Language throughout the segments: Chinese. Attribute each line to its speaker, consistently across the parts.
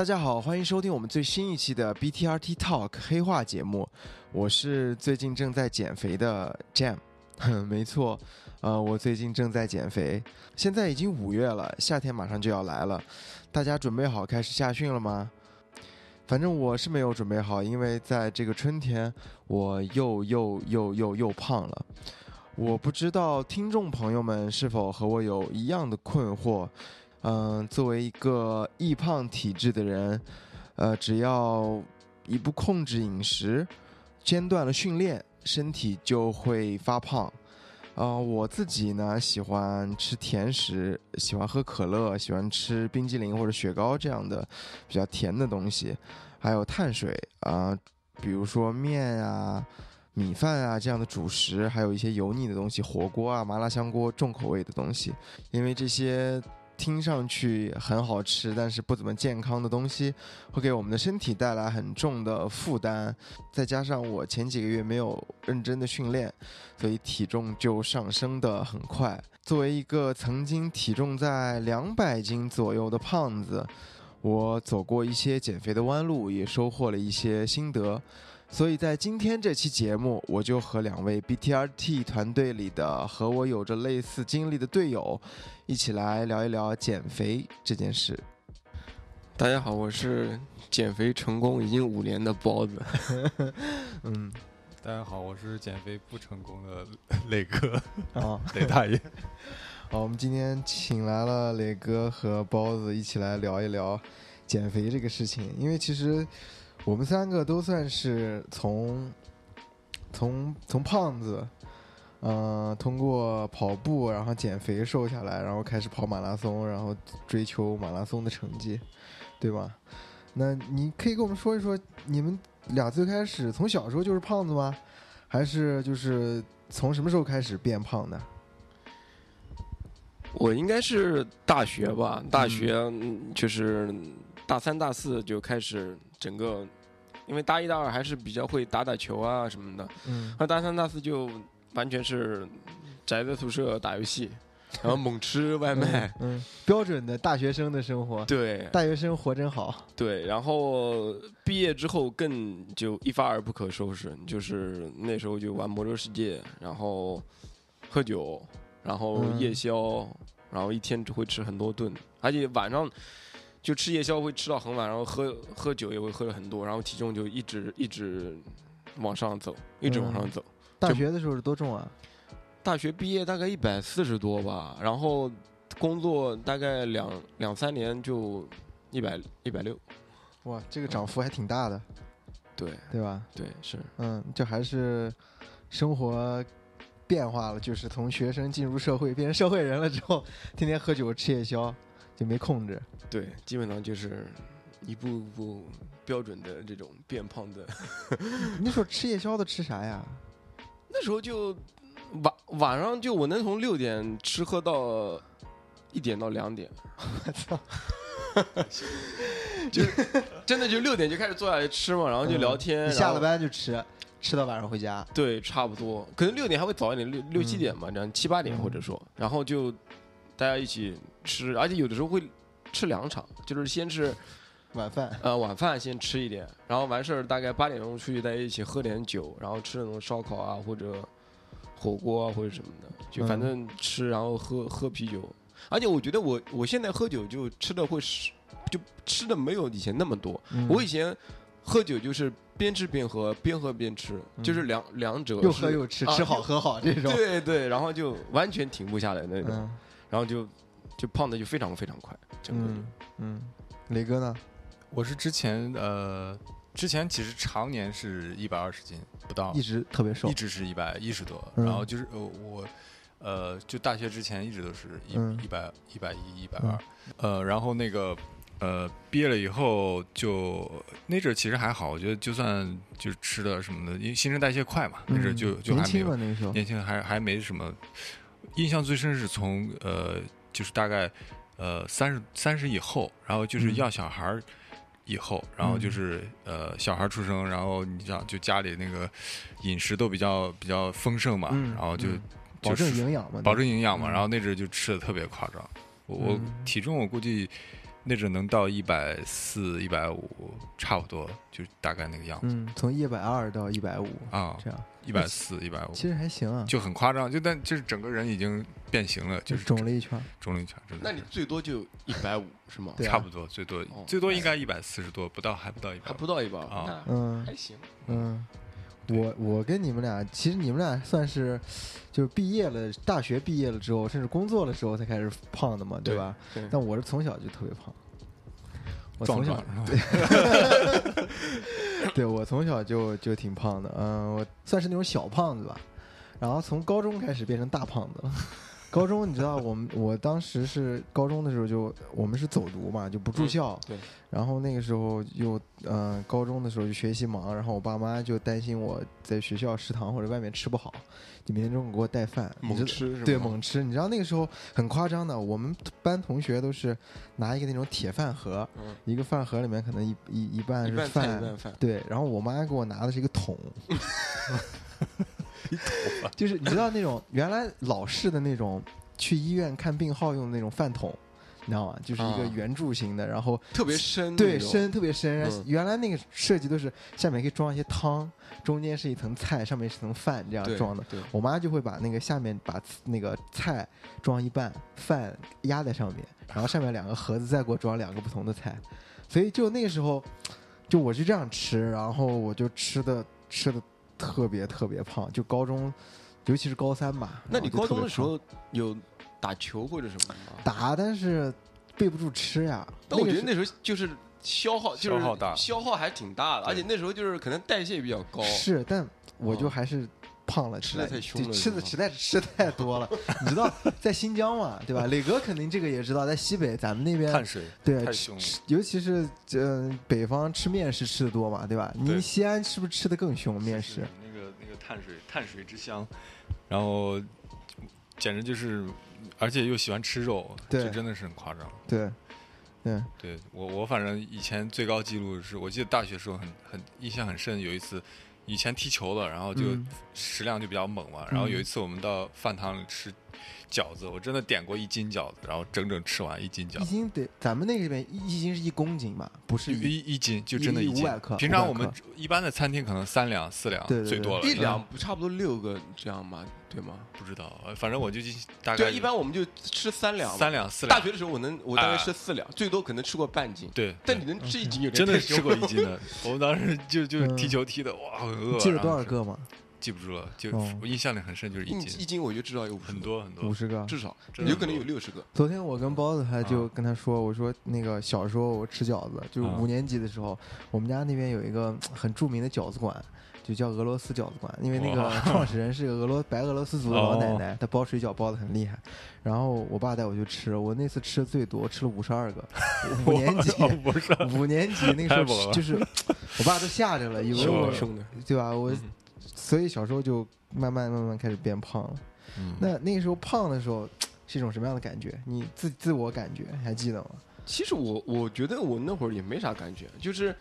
Speaker 1: 大家好，欢迎收听我们最新一期的 BTRT Talk 黑话节目。我是最近正在减肥的 Jam，没错，呃，我最近正在减肥。现在已经五月了，夏天马上就要来了，大家准备好开始夏训了吗？反正我是没有准备好，因为在这个春天，我又又又又又胖了。我不知道听众朋友们是否和我有一样的困惑。嗯，作为一个易胖体质的人，呃，只要一不控制饮食，间断了训练，身体就会发胖。啊，我自己呢喜欢吃甜食，喜欢喝可乐，喜欢吃冰激凌或者雪糕这样的比较甜的东西，还有碳水啊，比如说面啊、米饭啊这样的主食，还有一些油腻的东西，火锅啊、麻辣香锅重口味的东西，因为这些。听上去很好吃，但是不怎么健康的东西，会给我们的身体带来很重的负担。再加上我前几个月没有认真的训练，所以体重就上升的很快。作为一个曾经体重在两百斤左右的胖子，我走过一些减肥的弯路，也收获了一些心得。所以在今天这期节目，我就和两位 BTRT 团队里的和我有着类似经历的队友，一起来聊一聊减肥这件事。
Speaker 2: 大家好，我是减肥成功已经五年的包子。
Speaker 3: 嗯，大家好，我是减肥不成功的磊哥
Speaker 1: 啊，
Speaker 3: 磊大爷。
Speaker 1: 好，我们今天请来了磊哥和包子一起来聊一聊减肥这个事情，因为其实。我们三个都算是从从从胖子，嗯，通过跑步然后减肥瘦下来，然后开始跑马拉松，然后追求马拉松的成绩，对吧？那你可以跟我们说一说，你们俩最开始从小时候就是胖子吗？还是就是从什么时候开始变胖的？
Speaker 2: 我应该是大学吧，大学就是大三大四就开始。整个，因为大一、大二还是比较会打打球啊什么的，嗯，那大三、大四就完全是宅在宿舍打游戏，然后猛吃外卖，
Speaker 1: 嗯，标准的大学生的生活，
Speaker 2: 对，
Speaker 1: 大学生活真好，
Speaker 2: 对，然后毕业之后更就一发而不可收拾，就是那时候就玩魔兽世界，然后喝酒，然后夜宵，然后一天只会吃很多顿，而且晚上。就吃夜宵会吃到很晚，然后喝喝酒也会喝了很多，然后体重就一直一直往上走，一直往上走。
Speaker 1: 大学的时候是多重啊？
Speaker 2: 大学毕业大概一百四十多吧，然后工作大概两两三年就一百一百六。
Speaker 1: 哇，这个涨幅还挺大的。
Speaker 2: 对
Speaker 1: 对吧？
Speaker 2: 对是。
Speaker 1: 嗯，就还是生活变化了，就是从学生进入社会变成社会人了之后，天天喝酒吃夜宵。就没控制，
Speaker 2: 对，基本上就是一步步标准的这种变胖的。
Speaker 1: 那时候吃夜宵的吃啥呀？
Speaker 2: 那时候就晚晚上就我能从六点吃喝到一点到两点，我操！就真的就六点就开始坐下来吃嘛，然后就聊天。
Speaker 1: 下了班就吃，吃到晚上回家。
Speaker 2: 对，差不多，可能六点还会早一点，六六七点嘛，这样七八点或者说，然后就。大家一起吃，而且有的时候会吃两场，就是先吃
Speaker 1: 晚饭，
Speaker 2: 呃，晚饭先吃一点，然后完事儿大概八点钟出去，大家一起喝点酒，然后吃那种烧烤啊或者火锅啊或者什么的，就反正吃，然后喝喝啤酒。而且我觉得我我现在喝酒就吃的会是，就吃的没有以前那么多。我以前喝酒就是边吃边喝，边喝边吃，就是两两者
Speaker 1: 又喝又吃，吃好喝好这种。
Speaker 2: 对对，然后就完全停不下来那种。然后就就胖的就非常非常快，整个
Speaker 1: 嗯嗯，雷哥呢？
Speaker 3: 我是之前呃，之前其实常年是一百二十斤不到，
Speaker 1: 一直特别瘦，
Speaker 3: 一直是一百一十多。然后就是呃我呃就大学之前一直都是一一百一百一一百二，呃然后那个呃毕业了以后就那阵其实还好，我觉得就算就吃的什么的，因为新陈代谢快嘛，那阵就就还没有年轻还还没什么。印象最深是从呃，就是大概呃三十三十以后，然后就是要小孩儿以后，然后就是呃小孩出生，然后你想就家里那个饮食都比较比较丰盛嘛，然后就
Speaker 1: 保证营养嘛，
Speaker 3: 保证营养嘛，然后那阵就吃的特别夸张，我体重我估计那阵能到一百四、一百五，差不多就大概那个样子。
Speaker 1: 嗯，从一百二到一百五
Speaker 3: 啊，
Speaker 1: 这样
Speaker 3: 一百四、一百五，
Speaker 1: 其实还行啊，
Speaker 3: 就很夸张，就但就是整个人已经变形了，就是
Speaker 1: 肿了一圈，
Speaker 3: 肿了一圈。
Speaker 2: 那你最多就一百五是吗？
Speaker 3: 差不多，最多最多应该一百四十多，不到还不到一百，
Speaker 2: 还不到一百
Speaker 3: 啊，
Speaker 2: 嗯，还行，
Speaker 1: 嗯。我我跟你们俩，其实你们俩算是，就是毕业了，大学毕业了之后，甚至工作了之后才开始胖的嘛，对吧？
Speaker 2: 对。
Speaker 1: 但我是从小就特别胖，我从小
Speaker 3: 对，
Speaker 1: 对我从小就就挺胖的，嗯，我算是那种小胖子吧，然后从高中开始变成大胖子了。高中你知道，我们我当时是高中的时候就我们是走读嘛，就不住校。
Speaker 2: 对。
Speaker 1: 然后那个时候又嗯，高中的时候就学习忙，然后我爸妈就担心我在学校食堂或者外面吃不好，就每天中午给我带饭，
Speaker 2: 猛吃是
Speaker 1: 对，猛吃。你知道那个时候很夸张的，我们班同学都是拿一个那种铁饭盒，一个饭盒里面可能一一
Speaker 2: 一
Speaker 1: 半是
Speaker 2: 饭，
Speaker 1: 一半饭。对。然后我妈给我拿的是一个桶。就是你知道那种原来老式的那种去医院看病号用的那种饭桶，你知道吗？就是一个圆柱形的，然后
Speaker 2: 特别深，
Speaker 1: 对，深特别深。原来那个设计都是下面可以装一些汤，中间是一层菜，上面是层饭，这样装的。我妈就会把那个下面把那个菜装一半，饭压在上面，然后上面两个盒子再给我装两个不同的菜。所以就那个时候，就我就这样吃，然后我就吃的吃的。特别特别胖，就高中，尤其是高三吧。
Speaker 2: 那你高中的时候有打球或者什么吗？
Speaker 1: 打，但是备不住吃呀。
Speaker 2: 但我觉得那时候就是消耗，就是
Speaker 3: 消耗大，
Speaker 2: 消耗还挺大的，而且那时候就是可能代谢比较高。
Speaker 1: 是，但我就还是。胖了，
Speaker 2: 吃的太凶了，
Speaker 1: 吃的实在是吃太多了。你知道在新疆嘛，对吧？磊哥肯定这个也知道，在西北咱们那边
Speaker 3: 碳水
Speaker 1: 对
Speaker 3: 太凶，
Speaker 1: 尤其是呃北方吃面食吃的多嘛，对吧？您西安是不是吃的更凶面食？
Speaker 3: 那个那个碳水碳水之乡，然后简直就是，而且又喜欢吃肉，
Speaker 1: 这
Speaker 3: 真的是很夸张。
Speaker 1: 对，对，
Speaker 3: 对我我反正以前最高记录是我记得大学时候很很印象很深，有一次。以前踢球的，然后就食量就比较猛嘛。然后有一次我们到饭堂里吃饺子，我真的点过一斤饺子，然后整整吃完一斤饺子。
Speaker 1: 一斤得，咱们那个边一斤是一公斤吧？不是
Speaker 3: 一一斤，就真的
Speaker 1: 一斤。五百克。
Speaker 3: 平常我们一般的餐厅可能三两四两最多了，
Speaker 2: 一两不差不多六个这样吗？对吗？
Speaker 3: 不知道，反正我就大概。
Speaker 2: 对，一般我们就吃三两，
Speaker 3: 三两四两。
Speaker 2: 大学的时候，我能我大概吃四两，最多可能吃过半斤。
Speaker 3: 对，
Speaker 2: 但你能吃一斤，
Speaker 3: 真的吃过一斤的。我们当时就就踢球踢的，哇，很饿。
Speaker 1: 记得多少个吗？
Speaker 3: 记不住了，就我印象里很深，就是一斤。
Speaker 2: 一斤我就知道有
Speaker 3: 很多很多，
Speaker 1: 五十个。
Speaker 2: 至少，有可能有六十个。
Speaker 1: 昨天我跟包子还就跟他说，我说那个小时候我吃饺子，就是五年级的时候，我们家那边有一个很著名的饺子馆。就叫俄罗斯饺子馆，因为那个 创始人是个俄罗白俄罗斯族的老奶奶，她包水饺包的很厉害。然后我爸带我去吃，我那次吃的最多，吃了五十二个。五年级，五年级那个时候就是我爸都吓着了，以为我对吧？我所以小时候就慢慢慢慢开始变胖了。那那个时候胖的时候是一种什么样的感觉？你自自我感觉还记得吗？
Speaker 2: 其实我我觉得我那会儿也没啥感觉，就是。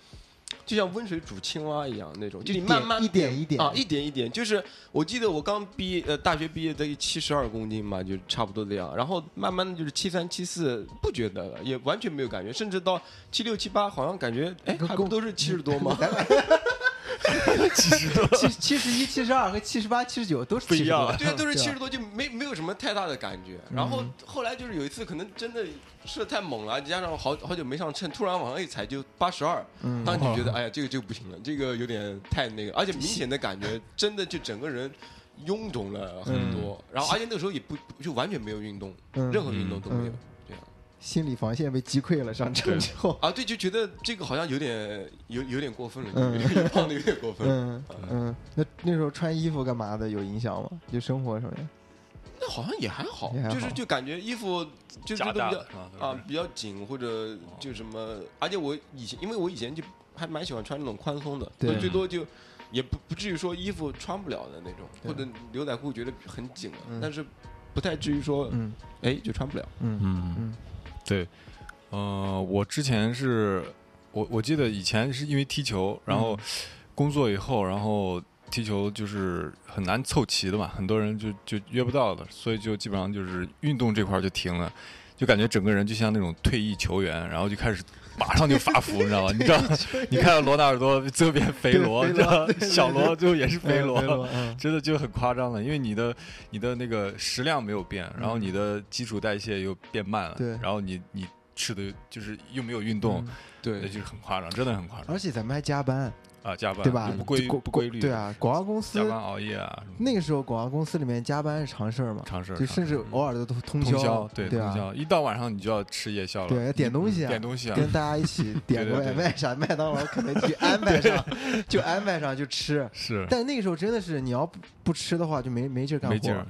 Speaker 2: 就像温水煮青蛙一样那种，就你慢慢
Speaker 1: 一点一点
Speaker 2: 啊，一点一点。就是我记得我刚毕业，呃，大学毕业得七十二公斤嘛，就差不多这样。然后慢慢的就是七三七四，不觉得了，也完全没有感觉，甚至到七六七八，好像感觉哎，还不都是七十多吗？
Speaker 3: 七十多，
Speaker 1: 七七十一、七十二和七十八、七十九都是
Speaker 3: 不一样，
Speaker 2: 对，都是七十多，就没没有什么太大的感觉。然后后来就是有一次，可能真的吃的太猛了，加上好好久没上秤，突然往上一踩就八十二，当时觉得哎呀，这个就不行了，这个有点太那个，而且明显的感觉 真的就整个人臃肿了很多。然后而且那个时候也不就完全没有运动，任何运动都没有。
Speaker 1: 心理防线被击溃了，上车之后
Speaker 2: 啊，对，就觉得这个好像有点有有点过分了，胖的有点过分。
Speaker 1: 嗯嗯，那那时候穿衣服干嘛的有影响吗？就生活上面？
Speaker 2: 那好像也还好，就是就感觉衣服就是都比较啊比较紧，或者就什么，而且我以前因为我以前就还蛮喜欢穿那种宽松的，最多就也不不至于说衣服穿不了的那种，或者牛仔裤觉得很紧了，但是不太至于说哎就穿不了。
Speaker 1: 嗯嗯嗯。
Speaker 3: 对，呃，我之前是，我我记得以前是因为踢球，然后工作以后，然后踢球就是很难凑齐的嘛，很多人就就约不到的，所以就基本上就是运动这块就停了。就感觉整个人就像那种退役球员，然后就开始马上就发福，你知道吗？你知道，你看到罗纳尔多最后变肥罗，你知道，小罗最后也是肥罗，真的就很夸张了。因为你的你的那个食量没有变，然后你的基础代谢又变慢了，然后你你吃的就是又没有运动，
Speaker 2: 对，
Speaker 3: 就是很夸张，真的很夸张。
Speaker 1: 而且咱们还加班。
Speaker 3: 啊，加班
Speaker 1: 对吧？
Speaker 3: 不规不规律。
Speaker 1: 对啊，广告公司
Speaker 3: 加班熬夜啊。
Speaker 1: 那个时候广告公司里面加班是常事儿嘛？
Speaker 3: 常事儿。
Speaker 1: 就甚至偶尔都通
Speaker 3: 宵。
Speaker 1: 对
Speaker 3: 通宵。一到晚上你就要吃夜宵了。
Speaker 1: 对，点东西啊，
Speaker 3: 点东西啊，
Speaker 1: 跟大家一起 点个外卖啥，麦当劳、肯德基安 排上，就安排上就吃。
Speaker 3: 是。
Speaker 1: 但那个时候真的是，你要不不吃的话，就没没劲儿干活。没劲儿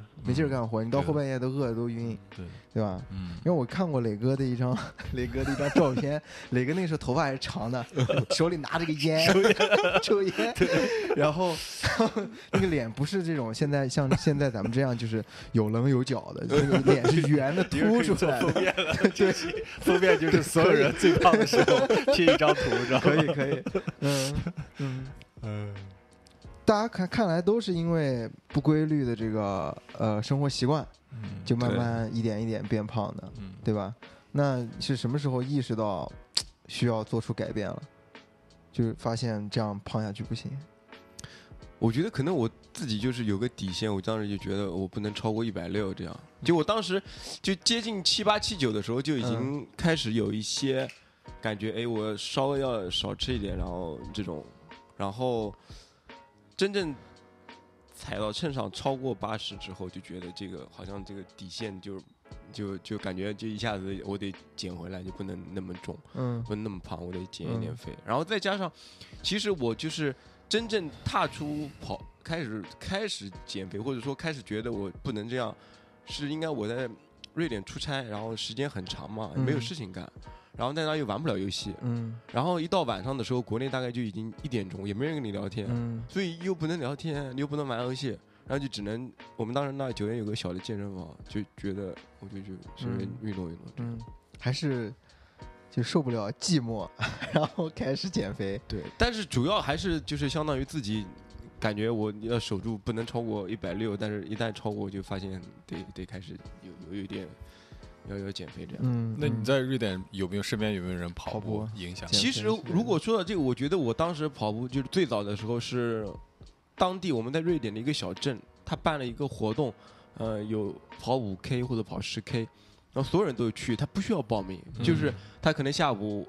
Speaker 1: 干活，你到后半夜都饿的都晕，
Speaker 3: 对。
Speaker 1: 对吧？嗯，因为我看过磊哥的一张磊哥的一张照片，磊哥那时候头发还是长的，手里拿着个烟 抽烟，然后那个脸不是这种现在像现在咱们这样就是有棱有角的，那个脸是圆的 凸出来的。
Speaker 3: 对，封面就是所有人最胖的时候贴一张图，知道
Speaker 1: 可以可以，嗯嗯。嗯。大家看看来都是因为不规律的这个呃生活习惯，就慢慢一点一点变胖的，对吧？那是什么时候意识到需要做出改变了？就是发现这样胖下去不行。
Speaker 2: 我觉得可能我自己就是有个底线，我当时就觉得我不能超过一百六这样。就我当时就接近七八七九的时候就已经开始有一些感觉，哎，我稍微要少吃一点，然后这种，然后。真正踩到秤上超过八十之后，就觉得这个好像这个底线就就就感觉就一下子我得减回来，就不能那么重，嗯，不能那么胖，我得减一点肥。然后再加上，其实我就是真正踏出跑开始开始减肥，或者说开始觉得我不能这样，是应该我在瑞典出差，然后时间很长嘛，没有事情干。然后在那又玩不了游戏，嗯，然后一到晚上的时候，国内大概就已经一点钟，也没人跟你聊天，嗯，所以又不能聊天，你又不能玩游戏，然后就只能我们当时那酒店有个小的健身房，就觉得我就就随便运动运动，
Speaker 1: 嗯，还是就受不了寂寞，然后开始减肥，
Speaker 2: 对，但是主要还是就是相当于自己感觉我要守住不能超过一百六，但是一旦超过就发现得得开始有有一点。要要减肥这样，
Speaker 1: 嗯，
Speaker 3: 那你在瑞典有没有身边有没有人跑
Speaker 1: 步
Speaker 3: 影响？
Speaker 2: 其实如果说到这个，我觉得我当时跑步就是最早的时候是当地我们在瑞典的一个小镇，他办了一个活动，呃，有跑五 K 或者跑十 K，然后所有人都去，他不需要报名，就是他可能下午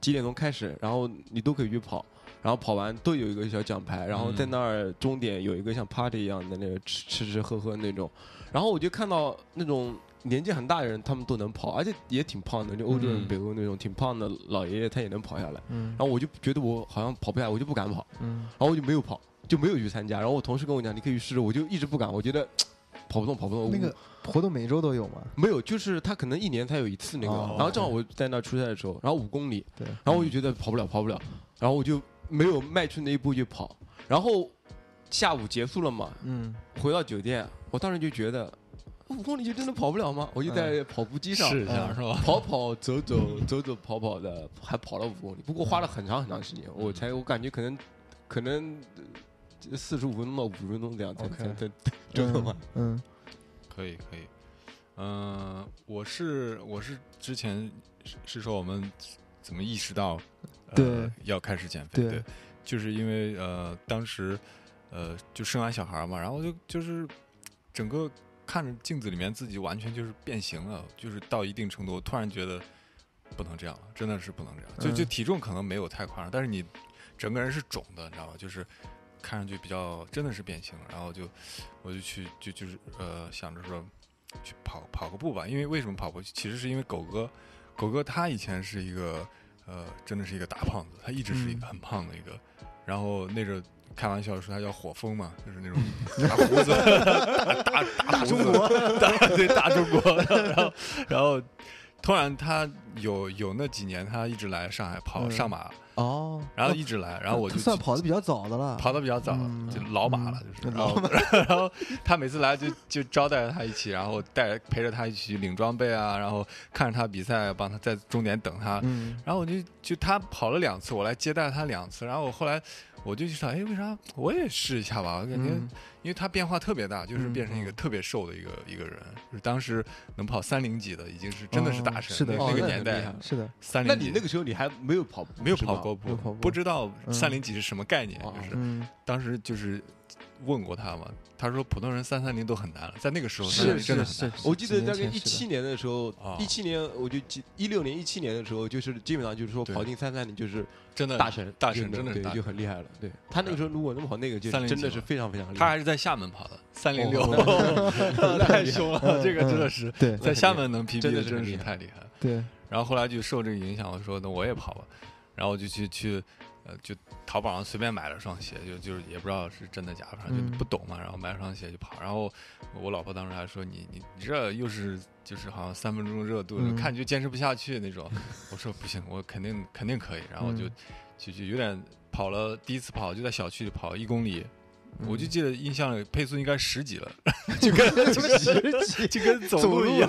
Speaker 2: 几点钟开始，然后你都可以去跑，然后跑完都有一个小奖牌，然后在那儿终点有一个像 party 一样的那个吃吃吃喝喝那种，然后我就看到那种。年纪很大的人，他们都能跑，而且也挺胖的。就欧洲人、北欧那种挺胖的老爷爷，他也能跑下来。然后我就觉得我好像跑不下来，我就不敢跑。然后我就没有跑，就没有去参加。然后我同事跟我讲，你可以试试。我就一直不敢，我觉得 跑不动，跑不动。
Speaker 1: 那个活动每周都有吗？
Speaker 2: 没有，就是他可能一年才有一次那个。然后正好我在那出差的时候，然后五公里。对。然后我就觉得跑不了，跑不了。然后我就没有迈出那一步去跑。然后下午结束了嘛？嗯。回到酒店，我当时就觉得。五公里就真的跑不了吗？我就在跑步机上
Speaker 3: 试一下，是吧？
Speaker 2: 跑跑走走走走跑跑的，还跑了五公里。不过花了很长很长时间，我才我感觉可能可能四十五分钟到五十分钟这样才才才真的吗？
Speaker 1: 嗯，
Speaker 3: 可以可以。嗯，我是我是之前是说我们怎么意识到
Speaker 1: 对
Speaker 3: 要开始减肥？对，就是因为呃当时呃就生完小孩嘛，然后就就是整个。看着镜子里面自己完全就是变形了，就是到一定程度，突然觉得不能这样了，真的是不能这样。就就体重可能没有太夸张，但是你整个人是肿的，你知道吧？就是看上去比较真的是变形。然后就我就去就就是呃想着说去跑跑个步吧，因为为什么跑步？其实是因为狗哥，狗哥他以前是一个呃真的是一个大胖子，他一直是一个很胖的一个，然后那阵。开玩笑说他叫火风嘛，就是那种大胡子，大大
Speaker 1: 中国，
Speaker 3: 大 对大中国。然后，然后突然他有有那几年，他一直来上海跑上马
Speaker 1: 哦，
Speaker 3: 然后一直来，然后我就
Speaker 1: 算跑的比较早的了，
Speaker 3: 跑的比较早，就老马了，就是。然后他每次来就就招待他一起，然后带陪着他一起领装备啊，然后看着他比赛，帮他在终点等他。然后我就就他跑了两次，我来接待他两次，然后我后来。我就想，哎，为啥我也试一下吧？我感觉，因为他变化特别大，就是变成一个特别瘦的一个一个人。就是当时能跑三零几的，已经是真的是大神。
Speaker 1: 是的，
Speaker 3: 那个年代
Speaker 1: 是的。
Speaker 3: 三零，
Speaker 2: 那你那个时候你还没有跑，
Speaker 3: 没有跑过步，不知道三零几是什么概念。就是当时就是问过他嘛。他说：“普通人三三零都很难了，在那个时候
Speaker 1: 是
Speaker 3: 真的
Speaker 1: 是。
Speaker 2: 我记得大概一七年的时候，一七年我就记一六年一七年的时候，就是基本上就是说跑进三三零就是
Speaker 3: 真的
Speaker 2: 大神，
Speaker 3: 大神真的
Speaker 2: 对就很厉害了。对。他那个时候如果能跑那个，就真的是非常非常厉害。
Speaker 3: 他还是在厦门跑的三零六，太凶了，这个真的是
Speaker 1: 对，
Speaker 3: 在厦门能 PB
Speaker 2: 真的
Speaker 3: 真是太厉害了。
Speaker 1: 对，
Speaker 3: 然后后来就受这个影响，我说那我也跑吧，然后我就去去。”呃，就淘宝上随便买了双鞋，就就是也不知道是真的假的，反正就不懂嘛。然后买了双鞋就跑，然后我老婆当时还说你你你这又是就是好像三分钟热度，看就坚持不下去那种。我说不行，我肯定肯定可以。然后就就就有点跑了，第一次跑就在小区里跑一公里，我就记得印象里配速应该十几了，就跟
Speaker 1: 十几
Speaker 3: 就跟走路一样，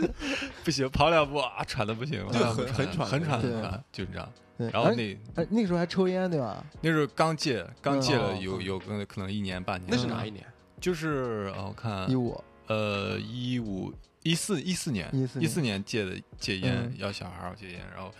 Speaker 3: 不行，跑两步啊喘的不行，
Speaker 2: 就很很喘
Speaker 3: 很喘很喘，就是这样。然后那
Speaker 1: 哎，那个时候还抽烟对吧？
Speaker 3: 那时候刚戒，刚戒了有有个可能一年半年。
Speaker 2: 那是哪一年？
Speaker 3: 就是我看
Speaker 1: 一五
Speaker 3: 呃一五一四一四年一四年戒的戒烟，要小孩戒烟。然后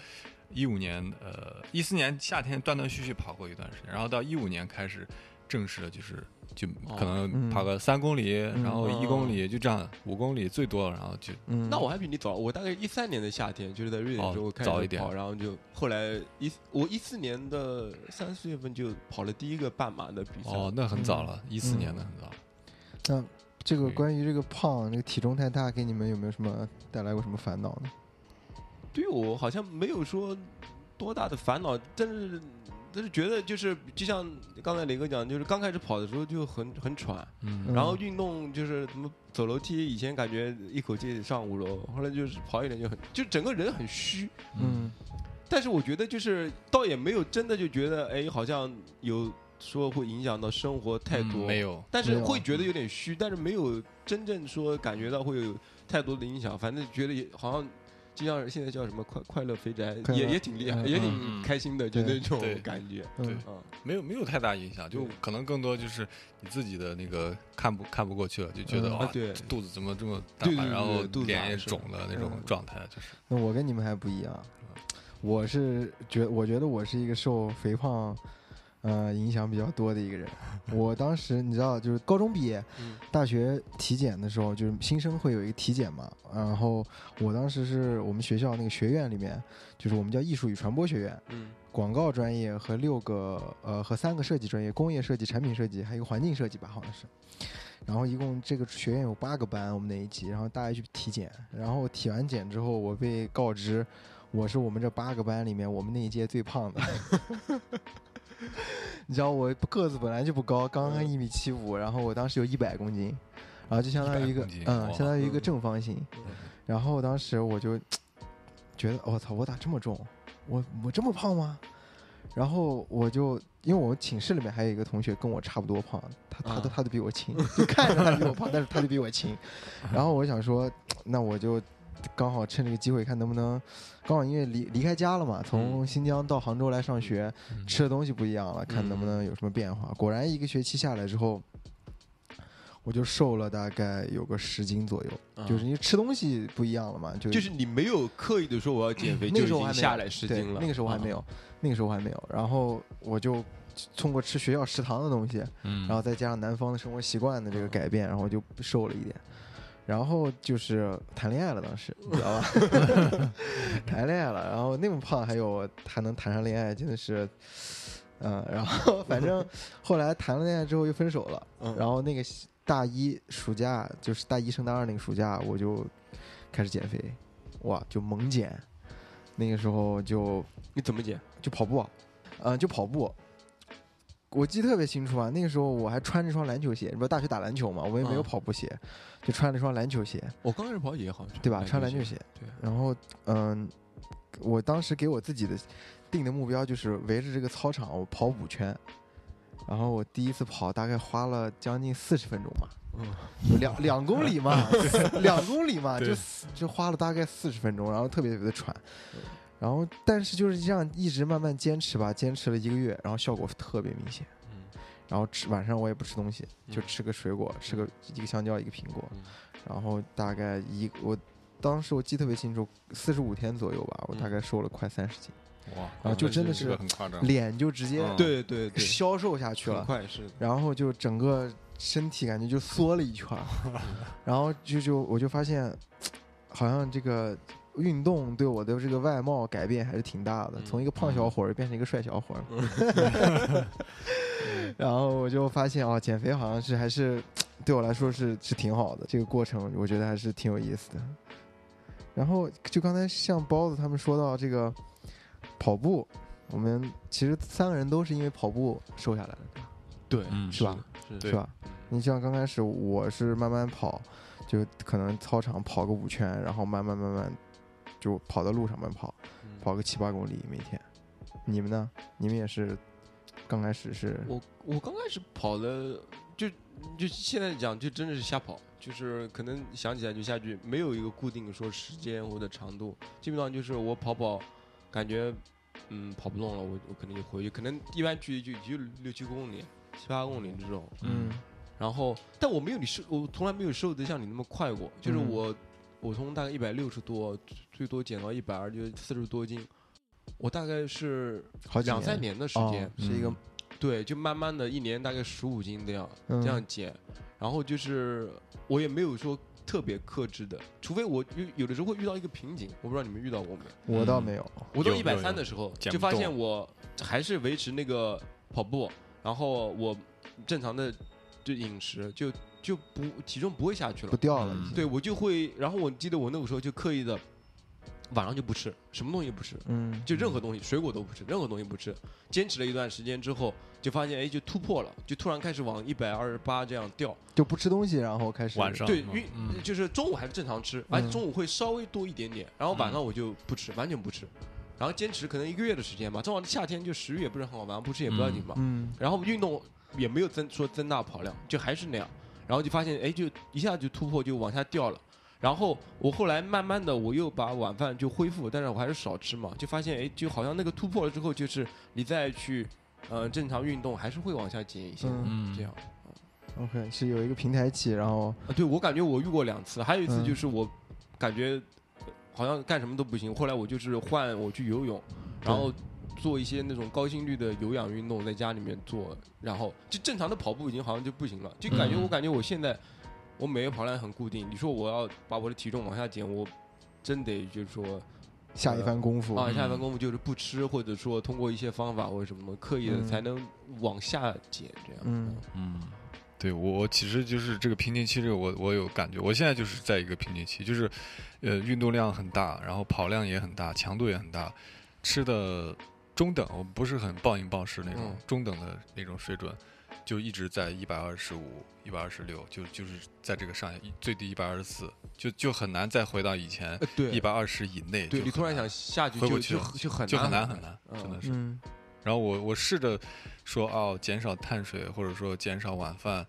Speaker 3: 一五年呃一四年夏天断断续续跑过一段时间，然后到一五年开始正式的就是。就可能跑个三公里，然后一公里就这样，五公里最多，然后就。
Speaker 2: 那我还比你早，我大概一三年的夏天就是在瑞典之后开始跑，然后就后来一我一四年的三四月份就跑了第一个半马的比赛。
Speaker 3: 哦，那很早了，一四年的很早。
Speaker 1: 那这个关于这个胖，这个体重太大，给你们有没有什么带来过什么烦恼呢？
Speaker 2: 对我好像没有说多大的烦恼，但是。但是觉得就是就像刚才雷哥讲，就是刚开始跑的时候就很很喘，嗯，然后运动就是怎么走楼梯，以前感觉一口气上五楼，后来就是跑一点就很，就整个人很虚，嗯。但是我觉得就是倒也没有真的就觉得哎，好像有说会影响到生活太多，
Speaker 3: 没有。
Speaker 2: 但是会觉得有点虚，但是没有真正说感觉到会有太多的影响，反正觉得也好像。就像现在叫什么快快乐肥宅，也也挺厉害，也挺开心的，就那种感觉。
Speaker 3: 对，嗯，没有没有太大影响，就可能更多就是你自己的那个看不看不过去了，就觉得啊，肚子怎么这么大，然后脸也肿的那种状态，就是。
Speaker 1: 那我跟你们还不一样，我是觉我觉得我是一个受肥胖。呃，影响比较多的一个人。我当时你知道，就是高中毕业，大学体检的时候，就是新生会有一个体检嘛。然后我当时是我们学校那个学院里面，就是我们叫艺术与传播学院，广告专业和六个呃和三个设计专业，工业设计、产品设计，还有一个环境设计吧，好像是。然后一共这个学院有八个班，我们那一级，然后大家去体检。然后体完检之后，我被告知我是我们这八个班里面我们那一届最胖的。你知道我个子本来就不高，刚刚一米七五，然后我当时有一百公斤，然后就相当于一个嗯，相当于一个正方形。然后当时我就觉得，我操，我咋这么重？我我这么胖吗？然后我就因为我们寝室里面还有一个同学跟我差不多胖，他他都他都比我轻，就看着他比我胖，但是他都比我轻。然后我想说，那我就。刚好趁这个机会，看能不能刚好因为离离开家了嘛，从新疆到杭州来上学，吃的东西不一样了，看能不能有什么变化。果然一个学期下来之后，我就瘦了大概有个十斤左右，就是因为吃东西不一样了嘛。就
Speaker 2: 就是你没有刻意的说我要减肥，
Speaker 1: 那个时候还
Speaker 2: 下来十斤了。
Speaker 1: 那个时候还没有，那个时候还没有。然后我就通过吃学校食堂的东西，然后再加上南方的生活习惯的这个改变，然后就瘦了一点。然后就是谈恋爱了，当时你知道吧？谈恋爱了，然后那么胖，还有还能谈上恋爱，真的是，嗯，然后反正后来谈了恋爱之后又分手了，然后那个大一暑假，就是大一升大二那个暑假，我就开始减肥，哇，就猛减，那个时候就
Speaker 2: 你怎么减？
Speaker 1: 就跑步，嗯，就跑步。我记得特别清楚啊，那个时候我还穿着双篮球鞋，你不大学打篮球嘛，我也没有跑步鞋，就穿了双篮球鞋。
Speaker 2: 我刚开始跑也好像，
Speaker 1: 对吧？穿篮球鞋。
Speaker 2: 对。
Speaker 1: 然后，嗯，我当时给我自己的定的目标就是围着这个操场我跑五圈，然后我第一次跑大概花了将近四十分钟吧，嗯，两两公里嘛，两公里嘛，就就花了大概四十分钟，然后特别特别的喘。然后但是就是这样一直慢慢坚持吧，坚持了一个月，然后效果特别明显。
Speaker 2: 嗯，
Speaker 1: 然后吃晚上我也不吃东西，就吃个水果，吃个一个香蕉一个苹果，然后大概一我当时我记特别清楚，四十五天左右吧，我大概瘦了快三十斤。
Speaker 3: 哇，
Speaker 1: 然后就真的是
Speaker 3: 很夸张，
Speaker 1: 脸就直接
Speaker 2: 对对对。
Speaker 1: 消瘦下去了，
Speaker 2: 快是，
Speaker 1: 然后就整个身体感觉就缩了一圈，然后就就我就发现，好像这个运动对我的这个外貌改变还是挺大的，从一个胖小伙儿变成一个帅小伙儿，然后我就发现啊，减肥好像是还是对我来说是是挺好的，这个过程我觉得还是挺有意思的。然后就刚才像包子他们说到这个。跑步，我们其实三个人都是因为跑步瘦下来的，
Speaker 2: 对，
Speaker 1: 是吧？是吧？你像刚开始我是慢慢跑，就可能操场跑个五圈，然后慢慢慢慢就跑到路上面跑，跑个七八公里每天。你们呢？你们也是刚开始是？
Speaker 2: 我我刚开始跑的就就现在讲就真的是瞎跑，就是可能想起来就下去，没有一个固定说时间或者长度，基本上就是我跑跑。感觉，嗯，跑不动了，我我肯定就回去。可能一般距离就就六七公里、七八公里这种。嗯。然后，但我没有你瘦，我从来没有瘦的像你那么快过。就是我，我从大概一百六十多，最多减到一百二，就四十多斤。我大概是两三年的时间，
Speaker 1: 是一个，
Speaker 2: 对，就慢慢的一年大概十五斤这样这样减。然后就是我也没有说。特别克制的，除非我有有的时候会遇到一个瓶颈，我不知道你们遇到过没？
Speaker 1: 我倒没有。
Speaker 2: 我到一百三的时候，就发现我还是维持那个跑步，然后我正常的就饮食就就不体重不会下去了，
Speaker 1: 不掉了。
Speaker 2: 对我就会，然后我记得我那个时候就刻意的。晚上就不吃，什么东西不吃，嗯，就任何东西，水果都不吃，任何东西不吃。坚持了一段时间之后，就发现哎，就突破了，就突然开始往一百二十八这样掉，
Speaker 1: 就不吃东西，然后开始。
Speaker 3: 晚上
Speaker 2: 对，运就是中午还是正常吃，而且中午会稍微多一点点，然后晚上我就不吃，完全不吃，然后坚持可能一个月的时间吧。正好夏天就食欲也不是很好，晚上不吃也不要紧嘛，嗯，然后运动也没有增说增大跑量，就还是那样，然后就发现哎，就一下就突破，就往下掉了。然后我后来慢慢的我又把晚饭就恢复，但是我还是少吃嘛，就发现哎，就好像那个突破了之后，就是你再去，呃，正常运动还是会往下减一些，嗯，这样。
Speaker 1: OK，是有一个平台期，然后
Speaker 2: 啊，对我感觉我遇过两次，还有一次就是我感觉好像干什么都不行，后来我就是换我去游泳，然后做一些那种高心率的有氧运动，在家里面做，然后就正常的跑步已经好像就不行了，就感觉我感觉我现在。我每个跑量很固定，你说我要把我的体重往下减，我真得就是说
Speaker 1: 下一番功夫
Speaker 2: 啊，下一番功夫就是不吃，或者说通过一些方法或者什么刻意的才能往下减这样。
Speaker 1: 嗯
Speaker 3: 嗯，对我其实就是这个瓶颈期，这个我我有感觉，我现在就是在一个瓶颈期，就是呃运动量很大，然后跑量也很大，强度也很大，吃的中等，我不是很暴饮暴食那种中等的那种水准。就一直在一百二十五、一百二十六，就就是在这个上下，最低一百二十四，就就很难再回到以前一百二十以内。
Speaker 2: 对你突然想下去，
Speaker 3: 回不去
Speaker 2: 就就很
Speaker 3: 就很难很难，真的是。然后我我试着说哦，减少碳水，或者说减少晚饭。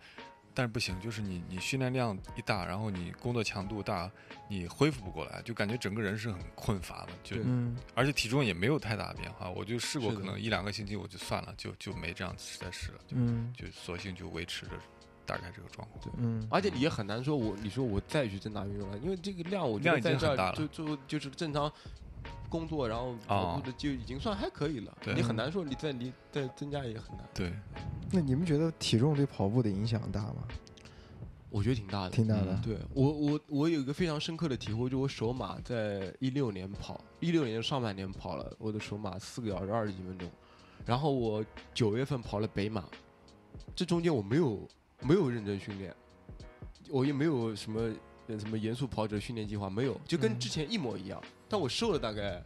Speaker 3: 但是不行，就是你你训练量一大，然后你工作强度大，你恢复不过来，就感觉整个人是很困乏的，就而且体重也没有太大的变化。我就试过，可能一两个星期我就算了，就就没这样再试了，就就索性就维持着大概这个状况。
Speaker 2: 嗯，而且你也很难说我你说我再去增大运动了，因为这个量我
Speaker 3: 量已经很大了，
Speaker 2: 就就就是正常。工作，然后跑步的就已经算还可以了。你很难说你再你再增加也很难。
Speaker 3: 对，
Speaker 1: 那你们觉得体重对跑步的影响大吗？
Speaker 2: 我觉得挺大的，
Speaker 1: 挺大的。
Speaker 2: 对我我我有一个非常深刻的体会，就我首马在一六年跑，一六年上半年跑了我的首马四个小时二十几分钟，然后我九月份跑了北马，这中间我没有没有认真训练，我也没有什么。什么严肃跑者训练计划没有，就跟之前一模一样。但我瘦了大概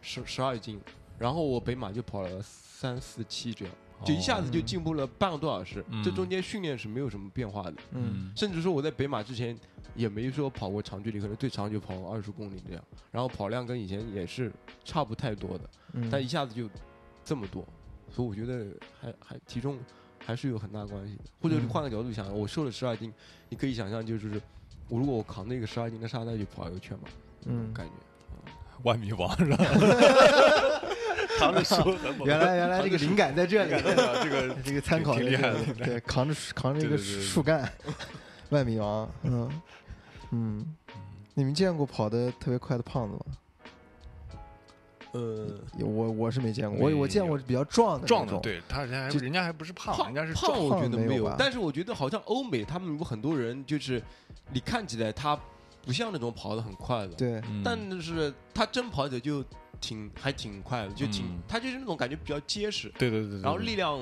Speaker 2: 十十二斤，然后我北马就跑了三四七这样，就一下子就进步了半个多小时。这中间训练是没有什么变化的，嗯，甚至说我在北马之前也没说跑过长距离，可能最长就跑二十公里这样。然后跑量跟以前也是差不太多的，但一下子就这么多，所以我觉得还还体重还是有很大关系的。或者换个角度想，我瘦了十二斤，你可以想象就是。我如果我扛那个十二斤的沙袋去跑一个圈嘛，嗯，感觉，
Speaker 3: 万米王是吧？扛着书，
Speaker 1: 原来原来这个灵感在这里，
Speaker 3: 这个
Speaker 1: 这个参考
Speaker 3: 挺厉害的，
Speaker 1: 对，扛着 扛着一个树干，万米王，嗯。嗯，你们见过跑得特别快的胖子吗？
Speaker 2: 呃，
Speaker 1: 我我是没见过，我我见过比较壮的
Speaker 3: 壮的，对他人家还人家还不是胖，人家是
Speaker 2: 胖，我觉得
Speaker 1: 没
Speaker 2: 有，但是我觉得好像欧美他们有很多人就是，你看起来他不像那种跑得很快的，
Speaker 1: 对，
Speaker 2: 但是他真跑起来就挺还挺快的，就挺他就是那种感觉比较结实，
Speaker 3: 对对对，
Speaker 2: 然后力量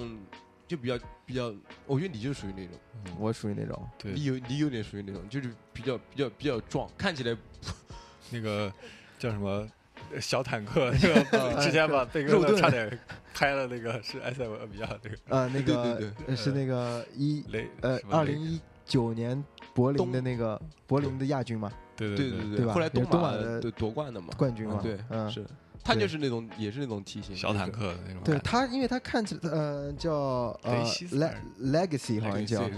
Speaker 2: 就比较比较，我觉得你就属于那种，
Speaker 1: 我属于那种，
Speaker 2: 你有你有点属于那种，就是比较比较比较壮，看起来
Speaker 3: 那个叫什么？小坦克，之前把贝哥差点拍了，那个是埃塞俄比亚那个。
Speaker 1: 呃，那个是那个一呃二零一九年柏林的那个柏林的亚军嘛？
Speaker 3: 对
Speaker 2: 对对
Speaker 1: 对
Speaker 2: 对？后来东
Speaker 1: 马的
Speaker 2: 夺冠的嘛？
Speaker 1: 冠军嘛？
Speaker 2: 对，
Speaker 1: 嗯
Speaker 2: 是。他就是那种，也是那种体型
Speaker 3: 小坦克的那种。
Speaker 1: 对他，因为他看起来，呃，叫呃，legacy 好像叫，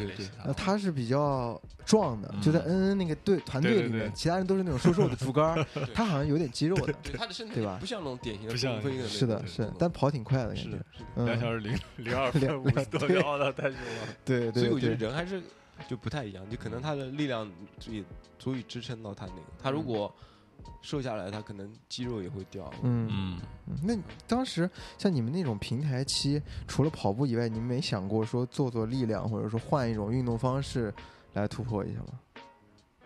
Speaker 1: 呃，他是比较壮的，就在 N N 那个队团队里面，其他人都是那种瘦瘦的竹竿，他好像有点肌肉的，
Speaker 2: 他的身体
Speaker 1: 对吧？
Speaker 2: 不像那种典型的
Speaker 3: 像
Speaker 2: 飞的，
Speaker 1: 是的，是，但跑挺快的，
Speaker 2: 是的，
Speaker 3: 两小时零零二分五十多秒的，太凶了。
Speaker 1: 对对，
Speaker 2: 所以我觉得人还是就不太一样，就可能他的力量足以足以支撑到他那个，他如果。瘦下来，他可能肌肉也会掉。
Speaker 1: 嗯嗯，那当时像你们那种平台期，除了跑步以外，你们没想过说做做力量，或者说换一种运动方式来突破一下吗？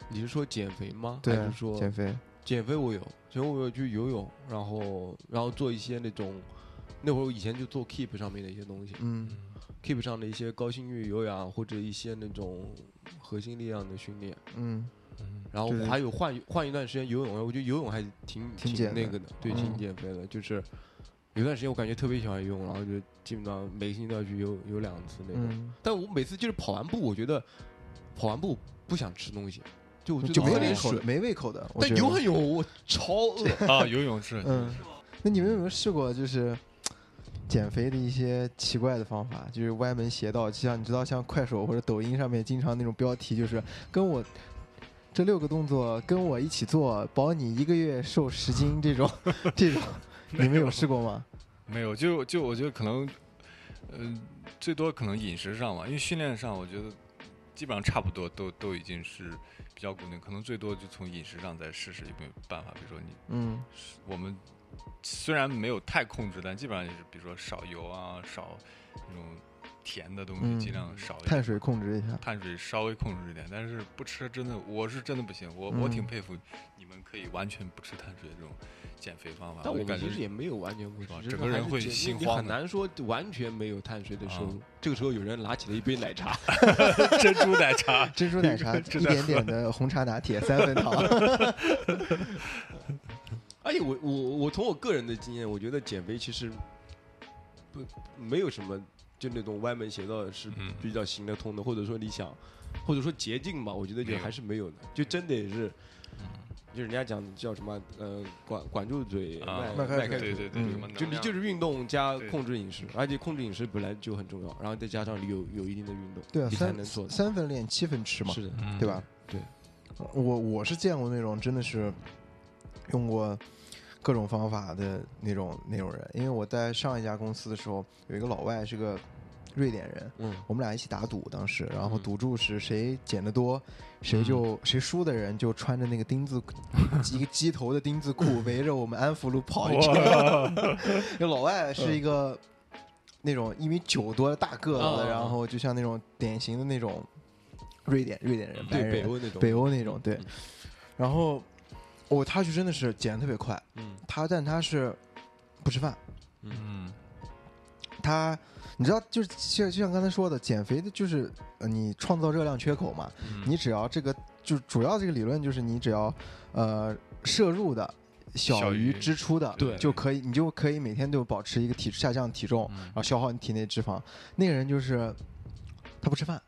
Speaker 2: 你是说减肥吗？
Speaker 1: 对，
Speaker 2: 还是说
Speaker 1: 减肥？
Speaker 2: 减肥我有，其实我有去游泳，然后然后做一些那种，那会儿我以前就做 Keep 上面的一些东西。
Speaker 1: 嗯
Speaker 2: ，Keep 上的一些高心率有氧或者一些那种核心力量的训练。
Speaker 1: 嗯。
Speaker 2: 然后还有换换一段时间游泳，我觉得游泳还挺
Speaker 1: 挺
Speaker 2: 那个的，对，挺减肥的。就是有段时间我感觉特别喜欢游泳，然后就基本上每个星期都要去游游两次那种。但我每次就是跑完步，我觉得跑完步不想吃东西，就
Speaker 1: 就没
Speaker 2: 胃口，
Speaker 1: 没胃口的。
Speaker 2: 但游完泳我超饿
Speaker 3: 啊！游泳是
Speaker 1: 嗯，那你们有没有试过就是减肥的一些奇怪的方法？就是歪门邪道，就像你知道，像快手或者抖音上面经常那种标题，就是跟我。这六个动作跟我一起做，保你一个月瘦十斤。这种，这种，你们有试过吗？
Speaker 3: 没有，就就我觉得可能，嗯，最多可能饮食上吧，因为训练上我觉得基本上差不多，都都已经是比较固定。可能最多就从饮食上再试试有没有办法，比如说你，
Speaker 1: 嗯，
Speaker 3: 我们虽然没有太控制，但基本上就是，比如说少油啊，少那种。甜的东西尽量少，一点、
Speaker 1: 碳水控制一下，
Speaker 3: 碳水稍微控制一点，但是不吃真的，我是真的不行，我我挺佩服你们可以完全不吃碳水的这种减肥方法。
Speaker 2: 但我
Speaker 3: 感觉
Speaker 2: 其实也没有完全不吃，
Speaker 3: 整个人会心慌，
Speaker 2: 很难说完全没有碳水的摄入。这个时候有人拿起了一杯奶茶，
Speaker 3: 珍珠奶茶，
Speaker 1: 珍珠奶茶，一点点的红茶拿铁，三分糖。
Speaker 2: 而且我我我从我个人的经验，我觉得减肥其实不没有什么。就那种歪门邪道是比较行得通的，或者说你想，或者说捷径吧，我觉得就还是没有的，就真的也是，就人家讲叫什么，呃，管管住嘴，迈
Speaker 1: 开
Speaker 2: 腿，
Speaker 3: 对对对，
Speaker 2: 就你就是运动加控制饮食，而且控制饮食本来就很重要，然后再加上你有有一定的运动，
Speaker 1: 对啊，
Speaker 2: 你才能做
Speaker 1: 三分练七分吃嘛，
Speaker 2: 是的，
Speaker 1: 对吧？
Speaker 2: 对，
Speaker 1: 我我是见过那种真的是用过。各种方法的那种那种人，因为我在上一家公司的时候，有一个老外是个瑞典人，
Speaker 2: 嗯，
Speaker 1: 我们俩一起打赌，当时，然后赌注是谁捡的多，谁就谁输的人就穿着那个丁字一个鸡头的丁字裤，围着我们安福路跑一圈。那老外是一个那种一米九多的大个子，然后就像那种典型的那种瑞典瑞典人，
Speaker 2: 对北欧那种
Speaker 1: 北欧那种对，然后。哦，他就真的是减的特别快，
Speaker 2: 嗯，
Speaker 1: 他但他是不吃饭，
Speaker 3: 嗯，
Speaker 1: 他你知道就是像就像刚才说的，减肥的就是你创造热量缺口嘛，你只要这个就主要这个理论就是你只要呃摄入的小于支出的，
Speaker 2: 对，
Speaker 1: 就可以你就可以每天都保持一个体下降体重，然后消耗你体内脂肪。那个人就是他不吃饭。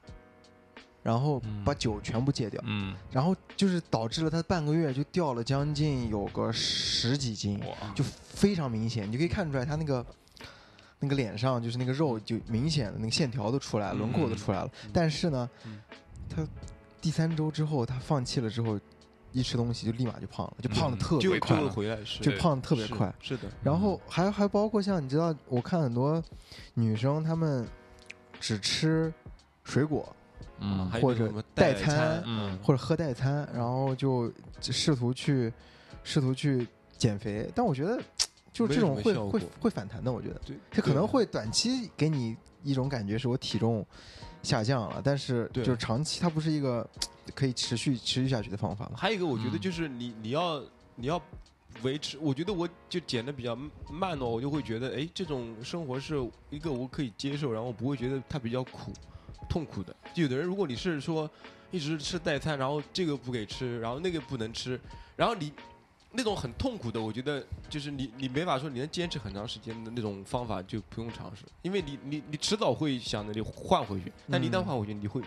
Speaker 1: 然后把酒全部戒掉，
Speaker 3: 嗯，
Speaker 1: 然后就是导致了他半个月就掉了将近有个十几斤，就非常明显，你就可以看出来他那个那个脸上就是那个肉就明显的那个线条都出来了，轮廓都出来了。但是呢，他第三周之后他放弃了之后，一吃东西就立马就胖了，就胖的特别快，
Speaker 2: 就回来，是
Speaker 1: 就胖的特别快。
Speaker 2: 是的，
Speaker 1: 然后还还包括像你知道，我看很多女生她们只吃水果
Speaker 3: 嗯。
Speaker 2: 还有
Speaker 1: 或者代
Speaker 2: 餐
Speaker 1: 餐，
Speaker 3: 嗯。
Speaker 1: 或者喝代餐，然后就就试图去试图去减肥，但我觉得就这种会会会反弹的，我觉得
Speaker 2: 对，
Speaker 1: 它可能。会短期给你一种感觉是我体重下降了，但是
Speaker 2: 对
Speaker 1: 就是长期它不是一个可以持续持续下去的方法嘛。
Speaker 2: 还有一个，我觉得
Speaker 3: 嗯。
Speaker 2: 就是你你要你要维持，我觉得我就减的比较慢哦，我就会觉得哎，这种生活是一个我可以接受，然后不会觉得它比较苦痛苦的。就有的人，如果你是说一直吃代餐，然后这个不给吃，然后那个不能吃，然后你。那种很痛苦的，我觉得就是你，你没法说你能坚持很长时间的那种方法就不用尝试，因为你你你迟早会想着你换回去，但你一旦
Speaker 1: 嗯
Speaker 2: 换回去，你会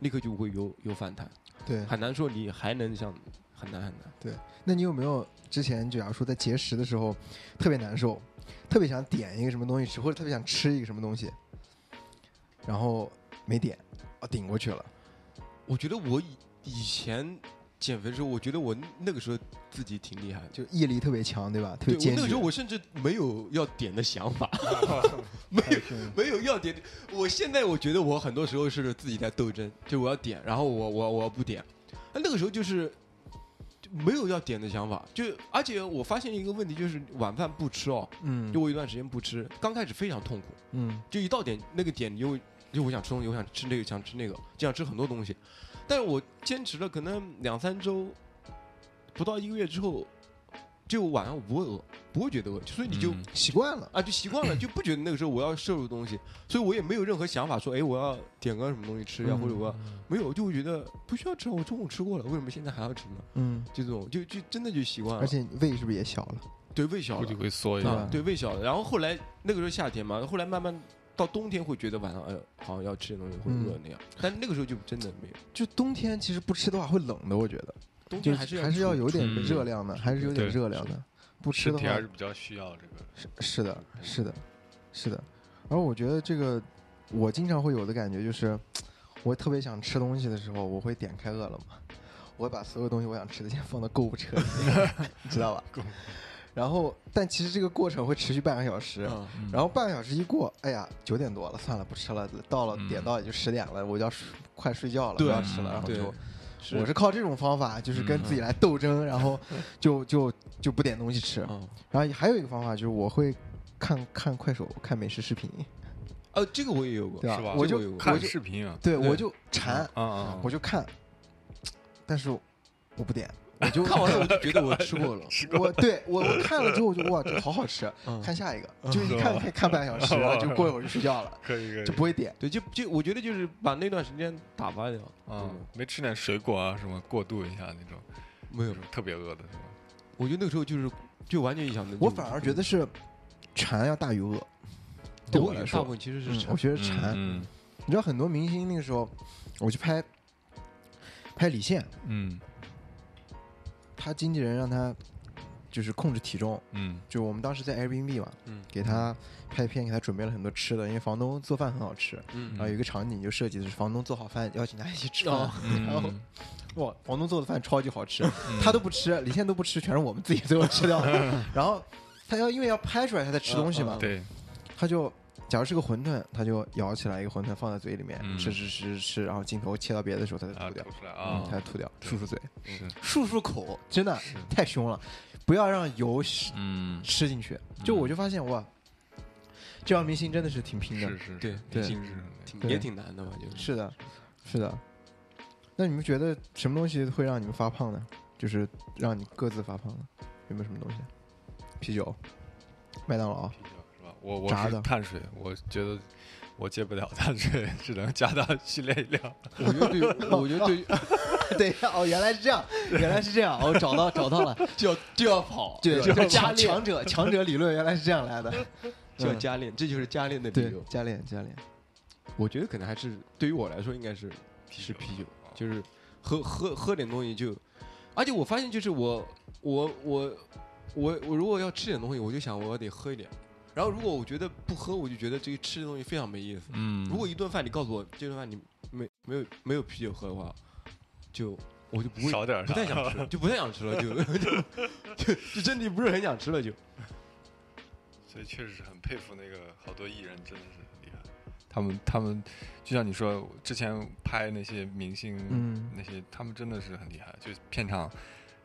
Speaker 2: 立刻就会有有反弹。
Speaker 1: 对，
Speaker 2: 很难说你还能像很难很难。
Speaker 1: 对那你有没有之前就假如说在节食的时候特别难受，特别想点一个什么东西吃，或者特别想吃一个什么东西，然后没点，啊顶过去了。
Speaker 2: 我觉得我以以前减肥的时候，我觉得我那个时候自己挺厉害的。
Speaker 1: 就毅力特别强，对吧？特别
Speaker 2: 对我
Speaker 1: 坚决。
Speaker 2: 那个时候我甚至没有要点的想法，没有没有要点。我现在我觉得我很多时候是自己在斗争，就我要点，然后我我我要不点。那那个时候就是没有要点的想法，就而且我发现一个问题，就是晚饭不吃哦，
Speaker 1: 嗯
Speaker 2: 就我有一段时间不吃，刚开始非常痛苦。
Speaker 1: 嗯
Speaker 2: 就一到点那个点，你就会就我想吃东西，我想吃这个，想吃那个，就想吃很多东西。但是我坚持了可能两三周，不到一个月之后，就晚上我不会饿，不会觉得饿，所以你就、
Speaker 3: 嗯
Speaker 1: 习惯了。
Speaker 2: 啊就习惯了，就不觉得那个时候我要摄入东西，所以我也没有任何想法说，哎，我要点个什么东西吃呀，
Speaker 1: 嗯
Speaker 2: 或者我要没有，就会觉得不需要吃，我中午吃过了，为什么现在还要吃呢？
Speaker 1: 嗯，
Speaker 2: 就这种，就就真的就习惯了，
Speaker 1: 而且胃是不是也小了？
Speaker 2: 对胃小了
Speaker 3: 估计，会缩一
Speaker 1: 对吧
Speaker 3: 下。
Speaker 2: 啊，对胃小了。然后后来那个时候夏天嘛，后来慢慢到冬天会觉得晚上哎呦好像要吃点东西会饿
Speaker 1: 嗯
Speaker 2: 那样，但那个时候就真的没有。
Speaker 1: 就冬天其实不吃的话会冷的，我觉得，就
Speaker 2: 冬天还是
Speaker 1: 还是要有点
Speaker 3: 嗯
Speaker 1: 热量的，还是有点热量的。不吃的话
Speaker 3: 还是，比较需要这个。
Speaker 1: 是是的，是的，是的。而我觉得这个，我经常会有的感觉就是，我特别想吃东西的时候，我会点开饿了么，我会把所有东西我想吃的先放到购物车里，你知道吧？然后，但其实这个过程会持续半个小时。然后半个小时一过，哎呀，九点多了，算了，不吃了。到了
Speaker 3: 嗯
Speaker 1: 点到也就十点了，我就要睡快睡觉了，不要吃了。然后就，
Speaker 2: 是
Speaker 1: 我是靠这种方法，就是跟
Speaker 3: 嗯
Speaker 1: 自己来斗争，然后就就就不点东西吃。
Speaker 2: 嗯
Speaker 1: 然后还有一个方法就是我会看看快手，看美食视频，
Speaker 2: 呃，这个我也有过，
Speaker 3: 是吧？
Speaker 1: 我就
Speaker 3: 看
Speaker 1: 我就
Speaker 3: 视频啊，
Speaker 2: 对
Speaker 1: 对我就馋，
Speaker 3: 啊啊，
Speaker 1: 我就看，但是我不点，我就
Speaker 2: 看完了我就觉得我吃过了。
Speaker 1: 我对我我看了之后我就哇，这好好吃，
Speaker 2: 嗯
Speaker 1: 看下一个，就一看可以看半小时，然后就过一会儿就睡觉了，
Speaker 3: 可以可以，
Speaker 1: 就不会点。
Speaker 2: 对，就就我觉得就是把那段时间打发掉。
Speaker 3: 啊
Speaker 2: 嗯，
Speaker 3: 没吃点水果啊什么过渡一下那种，
Speaker 2: 没有
Speaker 3: 就是，特别饿的是吧？
Speaker 2: 我觉得那个时候就是就完全影响的。
Speaker 1: 我反而觉得是馋要大于饿，对我来说
Speaker 2: 大部，分其实是
Speaker 1: 嗯，我觉得馋。
Speaker 3: 嗯
Speaker 1: 你知道很多明星那个时候，我去拍拍李现，
Speaker 3: 嗯
Speaker 1: 他经纪人让他就是控制体重，
Speaker 3: 嗯。
Speaker 1: 就我们当时在 Airbnb 嘛，
Speaker 2: 嗯。
Speaker 1: 给他拍片，给他准备了很多吃的，因为房东做饭很好吃。
Speaker 2: 嗯。
Speaker 1: 然后有一个场景就设计的是房东做好饭邀请他一起吃。
Speaker 2: 哦。
Speaker 1: 饭，然后
Speaker 3: 嗯，
Speaker 1: 哇，房东做的饭超级好吃，
Speaker 3: 嗯。
Speaker 1: 他都不吃，李现都不吃，全是我们自己最后吃掉的。然后他要因为要拍出来他在吃东西嘛
Speaker 2: 嗯，
Speaker 3: 对，
Speaker 1: 他就假如是个馄饨，他就舀起来一个馄饨放在嘴里面
Speaker 3: 嗯
Speaker 1: 吃吃吃吃，然后镜头切到别的时候他再
Speaker 3: 啊
Speaker 1: 吐掉
Speaker 3: 吐，出来
Speaker 1: 嗯
Speaker 3: 啊，
Speaker 1: 他再吐掉，漱漱嘴，
Speaker 3: 是
Speaker 1: 漱漱口，真的太凶了，不要让油
Speaker 3: 嗯
Speaker 1: 吃进去。就我就发现哇，这帮明星真的是挺拼的
Speaker 3: 是，是
Speaker 2: 对
Speaker 1: 对
Speaker 3: 是
Speaker 1: 对
Speaker 2: 挺也挺难的吧？就是
Speaker 1: 是的，是的。那你们觉得什么东西会让你们发胖呢？就是让你各自发胖呢？有没有什么东西？啤酒、麦当劳？
Speaker 3: 我我是碳水，我觉得我戒不了碳水，只能加大训练量。
Speaker 2: 我觉得对，我觉得对，
Speaker 1: 对呀，哦，原来是这样，原来是这样，哦，找到找到了，
Speaker 2: 就要就要跑，
Speaker 1: 对，
Speaker 2: 就要加
Speaker 1: 强
Speaker 2: 练，
Speaker 1: 强者强者理论原来是这样来的，
Speaker 2: 就要
Speaker 1: 嗯
Speaker 2: 加练，这就是加练的理由。，
Speaker 1: 加练加练，
Speaker 2: 我觉得可能还是对于我来说，应该是是啤酒，
Speaker 3: 啊
Speaker 2: 就是喝喝喝点东西就，而且我发现就是我我我我我如果要吃点东西，我就想我得喝一点，然后如果我觉得不喝，我就觉得这个吃的东西非常没意思。
Speaker 3: 嗯，
Speaker 2: 如果一顿饭你告诉我这顿饭你没没有没有啤酒喝的话，就我就不会
Speaker 3: 少点儿
Speaker 2: 不太想吃，就不太想吃了，就 就就就身体不是很想吃了，就。
Speaker 3: 所以确实是很佩服那个好多艺人，真的是很厉害。他们他们就像你说，之前拍那些明星，
Speaker 1: 嗯
Speaker 3: 那些他们真的是很厉害，就片场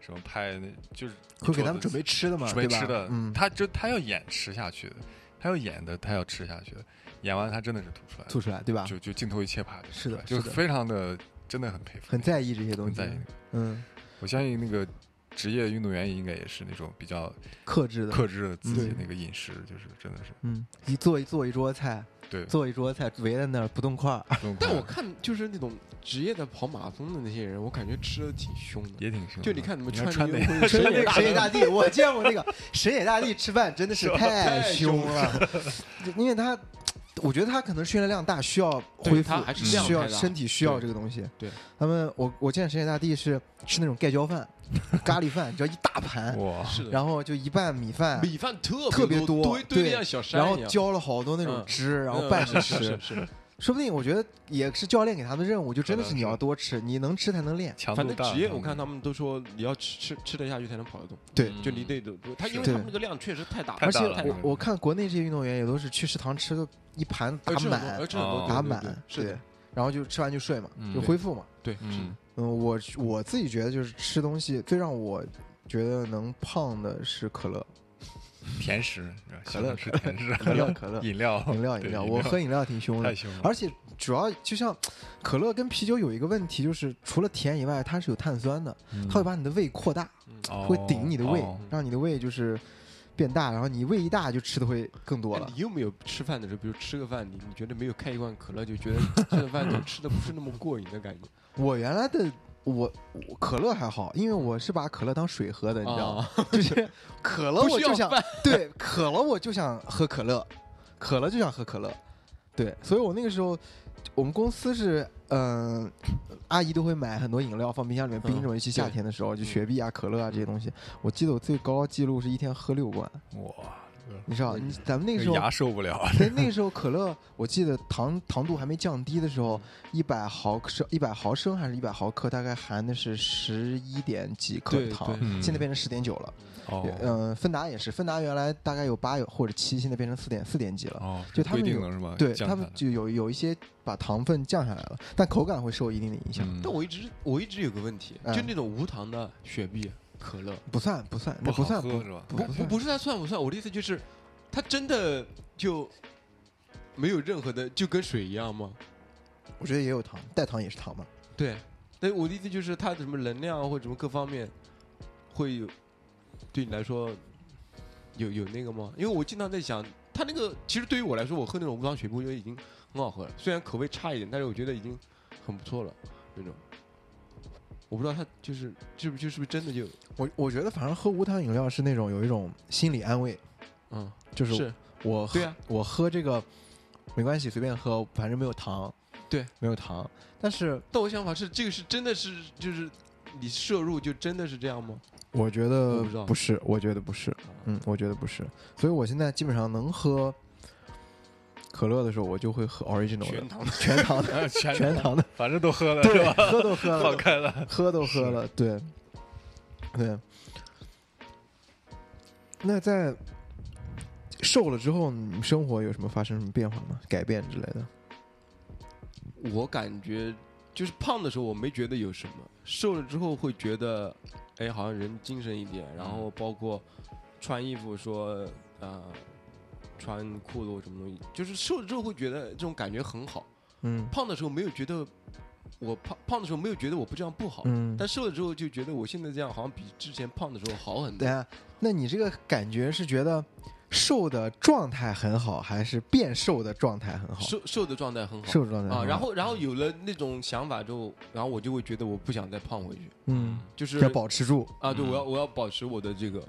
Speaker 3: 什么拍那就是
Speaker 1: 会给他们准备吃的嘛，
Speaker 3: 准备吃的，
Speaker 1: 嗯，
Speaker 3: 他就他要演吃下去的，他要演的，他要吃下去的，演完他真的是吐出来，
Speaker 1: 吐出来，对吧？
Speaker 3: 就就镜头一切拍的是
Speaker 1: 的就
Speaker 3: 非常的真的很佩服，
Speaker 1: 很在意这些东西
Speaker 3: 很在意。，
Speaker 1: 嗯，
Speaker 3: 我相信那个职业运动员应该也是那种比较
Speaker 1: 克制的，
Speaker 3: 克制自己那个饮食，就是真的是
Speaker 1: 嗯，一做一做一桌菜，
Speaker 3: 对。
Speaker 1: 做一桌菜围在那儿不动筷儿，
Speaker 2: 但我
Speaker 3: 看
Speaker 2: 看就是那种职业的跑马拉松的那些人，我感觉吃的挺凶的。
Speaker 3: 也挺凶，
Speaker 2: 就你看你们
Speaker 3: 看
Speaker 2: 穿
Speaker 3: 那
Speaker 2: 那个
Speaker 1: 神野
Speaker 2: 大
Speaker 1: 神野大帝，我见过那个神野大帝吃饭真的是太凶了，因为他。我觉得他可能训练量大，需要恢复
Speaker 2: 他还是
Speaker 3: 量
Speaker 1: 需要身体需要这个东西。
Speaker 2: 对。
Speaker 1: 他们，我我见神野大帝是吃那种盖浇饭、咖喱饭，只要一大盘，
Speaker 3: 哇，
Speaker 2: 是，
Speaker 1: 然后就一半米饭，
Speaker 2: 米饭特
Speaker 1: 特别
Speaker 2: 多，堆堆的像小山
Speaker 1: 然后浇了好多那种
Speaker 2: 嗯。
Speaker 1: 汁，然后
Speaker 2: 嗯
Speaker 1: 拌着
Speaker 2: 是
Speaker 1: 吃。
Speaker 2: 是。是，
Speaker 1: 说不定我觉得也是教练给他们的任务，就真的是你要多吃，你能吃才能练。
Speaker 3: 强度大。
Speaker 2: 反正职业我看他们都说你要吃吃吃得下去才能跑得动，
Speaker 1: 对
Speaker 3: 嗯
Speaker 2: 就你得多，他因为他们那个量确实太大了，
Speaker 1: 而且
Speaker 3: 大了
Speaker 1: 我我看国内这些运动员也都是去食堂吃的一盘打满打
Speaker 2: 对对对
Speaker 1: 满，
Speaker 2: 是的，
Speaker 1: 然后就吃完就睡嘛，
Speaker 3: 嗯
Speaker 1: 就恢复嘛。
Speaker 2: 对，是的
Speaker 3: 嗯，
Speaker 1: 嗯，我我自己觉得就是吃东西最让我觉得能胖的是可乐，
Speaker 3: 甜食，
Speaker 1: 可乐
Speaker 3: 是甜食，
Speaker 1: 可乐可乐
Speaker 3: 饮料
Speaker 1: 饮料饮料，我喝饮料挺凶的
Speaker 3: 太，凶了，
Speaker 1: 而且主要就像可乐跟啤酒有一个问题，就是除了甜以外，它是有碳酸的，
Speaker 3: 嗯
Speaker 1: 它会把你的胃扩大，
Speaker 3: 哦
Speaker 1: 会顶你的胃
Speaker 3: 哦，
Speaker 1: 让你的胃就是变大，然后你胃一大就吃的会更多了
Speaker 2: 哎你。有没有吃饭的时候，比如吃个饭，你你觉得没有开一罐可乐，就觉得这个饭就吃的不是那么过瘾的感觉？
Speaker 1: 我原来的我我可乐还好，因为我是把可乐当水喝的，你知道吗？就是 可乐我就想对渴了我就想喝可乐，渴了就想喝可乐，对，所以我那个时候我们公司是嗯、阿姨都会买很多饮料放冰箱里面冰着，尤其夏天的时候，就雪碧啊、可乐啊这些东西。我记得我最高记录是一天喝六罐，
Speaker 3: 哇，
Speaker 1: 你知道，
Speaker 2: 嗯
Speaker 1: 你咱们那个时候
Speaker 3: 牙受不了，
Speaker 1: 对，那个时候可乐，我记得糖糖度还没降低的时候，一百毫升、一百毫升还是一百毫克，大概含的是十一点几克
Speaker 2: 对
Speaker 1: 糖现在变成十点九了。
Speaker 3: 哦
Speaker 1: 嗯、芬达也是，芬达原来大概有八有或者七，现在变成四点四点几了。
Speaker 3: 哦，
Speaker 1: 就他们
Speaker 3: 定了是吧？
Speaker 1: 对他们就有有一些把糖分降下来了，但口感会受一定的影响。
Speaker 3: 嗯
Speaker 2: 但我一直我一直有个问题，
Speaker 1: 嗯
Speaker 2: 就那种无糖的雪碧、可乐，
Speaker 1: 不算不算，那
Speaker 3: 不好
Speaker 1: 算不
Speaker 3: 喝是吧？
Speaker 2: 不
Speaker 1: 不
Speaker 2: 是它算不算？我的意思就是，它真的就没有任何的，就跟水一样吗？
Speaker 1: 我觉得也有糖，代糖也是糖嘛。
Speaker 2: 对，但我的意思就是它的什么能量或者什么各方面会有对你来说有有那个吗？因为我经常在想，它那个其实对于我来说，我喝那种无糖雪碧，我觉得已经很好喝了，虽然口味差一点，但是我觉得已经很不错了那种。我不知道他就是是不就是不是真的就
Speaker 1: 我我觉得反正喝无糖饮料是那种有一种心理安慰，
Speaker 2: 嗯
Speaker 1: 就是
Speaker 2: 是
Speaker 1: 我喝
Speaker 2: 对啊
Speaker 1: 我喝这个没关系，随便喝，反正没有糖。
Speaker 2: 对，
Speaker 1: 没有糖。但是
Speaker 2: 但我想法是，这个是真的是就是你摄入就真的是这样吗？
Speaker 1: 我觉得
Speaker 2: 不
Speaker 1: 是，我觉得不是，嗯，我觉得不是。所以我现在基本上能喝可乐的时候，我就会喝 original 的
Speaker 2: 全糖的
Speaker 1: 全糖的
Speaker 3: 啊 全
Speaker 1: 全糖的，
Speaker 3: 反正都喝了是
Speaker 1: 对，
Speaker 3: 吧？
Speaker 1: 喝都喝
Speaker 3: 放
Speaker 1: 了，
Speaker 3: 开了，
Speaker 1: 喝都喝了，对，对。那在瘦了之后，你生活有什么发生什么变化吗？改变之类的？
Speaker 2: 我感觉就是胖的时候我没觉得有什么，瘦了之后会觉得，哎，好像人精神一点，然后包括穿衣服说，呃，穿裤子或什么东西，就是瘦了之后会觉得这种感觉很好。
Speaker 1: 嗯
Speaker 2: 胖的时候没有觉得我胖胖的时候没有觉得我不这样不好，
Speaker 1: 嗯。
Speaker 2: 但瘦了之后就觉得我现在这样好像比之前胖的时候好很多。
Speaker 1: 对啊，那你这个感觉是觉得瘦的状态很好，还是变瘦的状态很好？
Speaker 2: 瘦瘦的状态很好。
Speaker 1: 瘦的状态
Speaker 2: 啊，然后然后有了那种想法之后，然后我就会觉得我不想再胖回去，
Speaker 1: 嗯，
Speaker 2: 就是
Speaker 1: 要保持住。
Speaker 2: 啊，对，
Speaker 3: 嗯
Speaker 2: 我要我要保持我的这个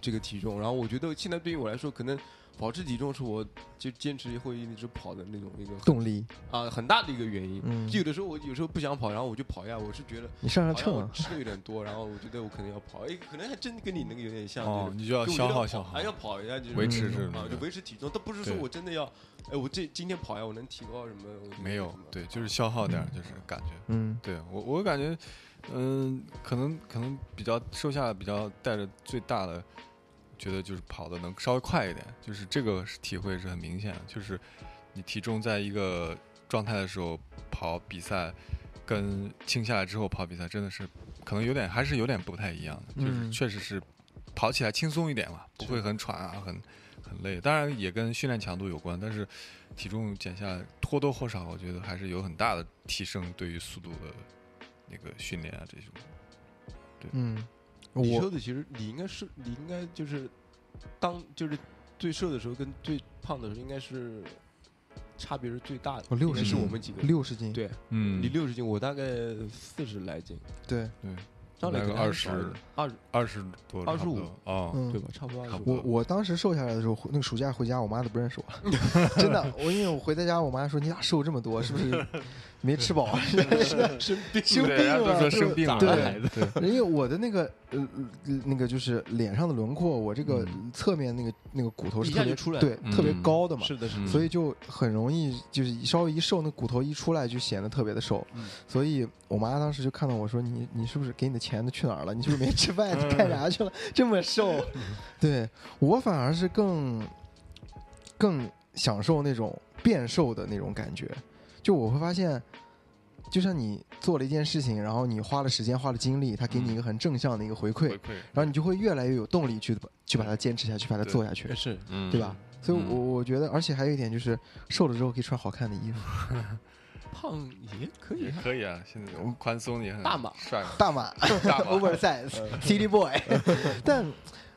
Speaker 2: 这个体重。然后我觉得现在对于我来说，可能保持体重是我就坚持会一直跑的那种一个
Speaker 1: 动力
Speaker 2: 啊，很大的一个原因。
Speaker 1: 嗯，
Speaker 2: 就有的时候我有时候不想跑，然后我就跑一下，我是觉得
Speaker 1: 你上上秤
Speaker 2: 吃的有点多，然后我觉得我可能要跑，哎，可能还真跟你那个有点像。
Speaker 3: 哦，你就要消耗消耗，
Speaker 2: 还要跑一下，就
Speaker 3: 维持
Speaker 2: 是啊，就维持体重，都不是说我真的要，哎，我这今天跑一下，我能提高什么？
Speaker 3: 没有，对，就是消耗点，就是感觉。
Speaker 1: 嗯，
Speaker 3: 对我我感觉。嗯，可能可能比较瘦下来，比较带着最大的，觉得就是跑的能稍微快一点，就是这个体会是很明显的。就是你体重在一个状态的时候跑比赛，跟轻下来之后跑比赛，真的是可能有点还是有点不太一样的。就是确实是跑起来轻松一点嘛，不会很喘啊，很很累。当然也跟训练强度有关，但是体重减下来或多或少，我觉得还是有很大的提升，对于速度的。那个训练啊，这种，对，
Speaker 1: 嗯，
Speaker 2: 你说的其实你应该是，你应该就是当就是最瘦的时候跟最胖的时候，应该是差别是最大的。
Speaker 1: 我六十
Speaker 2: 是我们几个
Speaker 1: 六十斤，
Speaker 2: 对，
Speaker 3: 嗯，
Speaker 2: 你六十斤，我大概四十来斤，
Speaker 1: 对
Speaker 3: 对。
Speaker 2: 大概
Speaker 3: 二十
Speaker 2: 二
Speaker 3: 二十多
Speaker 2: 二十五
Speaker 3: 啊，
Speaker 2: 对吧？差不多。
Speaker 1: 我我当时瘦下来的时候，那个暑假回家，我妈都不认识我，真的。我因为我回到家，我妈说你咋瘦这么多？是不是 没吃饱？
Speaker 2: 生病
Speaker 1: 生病了？
Speaker 3: 都说生病了。
Speaker 1: 对，因为我的那个呃那个就是脸上的轮廓，我这个侧面那个那个骨头是特别
Speaker 2: 出来，
Speaker 1: 对，特别高的嘛。
Speaker 2: 是的，是的。
Speaker 1: 所以就很容易就是稍微一瘦，那骨头一出来就显得特别的瘦。所以我妈当时就看到我说你你是不是给你的钱都去哪儿了？你是不是没吃饭？你干啥去了？这么瘦？对我反而是更更享受那种变瘦的那种感觉。就我会发现，就像你做了一件事情，然后你花了时间、花了精力，他给你一个很正向的一个回馈，然后你就会越来越有动力去去把它坚持下去，把它做下去，
Speaker 2: 是，
Speaker 1: 对吧？所以，我我觉得，而且还有一点就是，瘦了之后可以穿好看的衣服。
Speaker 2: 胖也可以，
Speaker 3: 可以啊！现在宽松也很
Speaker 2: 大码
Speaker 3: 帅，
Speaker 1: 大码，oversize，city boy。但，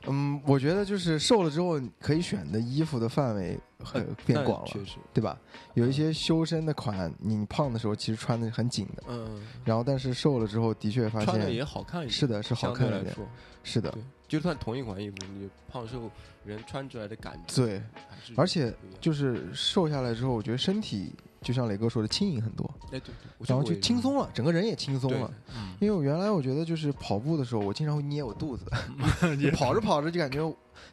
Speaker 1: 嗯，我觉得就是瘦了之后可以选的衣服的范围很变广了，
Speaker 2: 确实，
Speaker 1: 对吧？有一些修身的款，你胖的时候其实穿的很紧的，嗯。然后，但是瘦了之后，的确发现
Speaker 2: 穿的也好看一点，
Speaker 1: 是的，是好看一点，是的。
Speaker 2: 就算同一款衣服，你胖瘦人穿出来的感觉，
Speaker 1: 对，而且就是瘦下来之后，我觉得身体。就像磊哥说的，轻盈很多，
Speaker 2: 哎对，
Speaker 1: 然后就轻松了，整个人也轻松了。因为我原来我觉得就是跑步的时候，我经常会捏我肚子，跑着跑着就感觉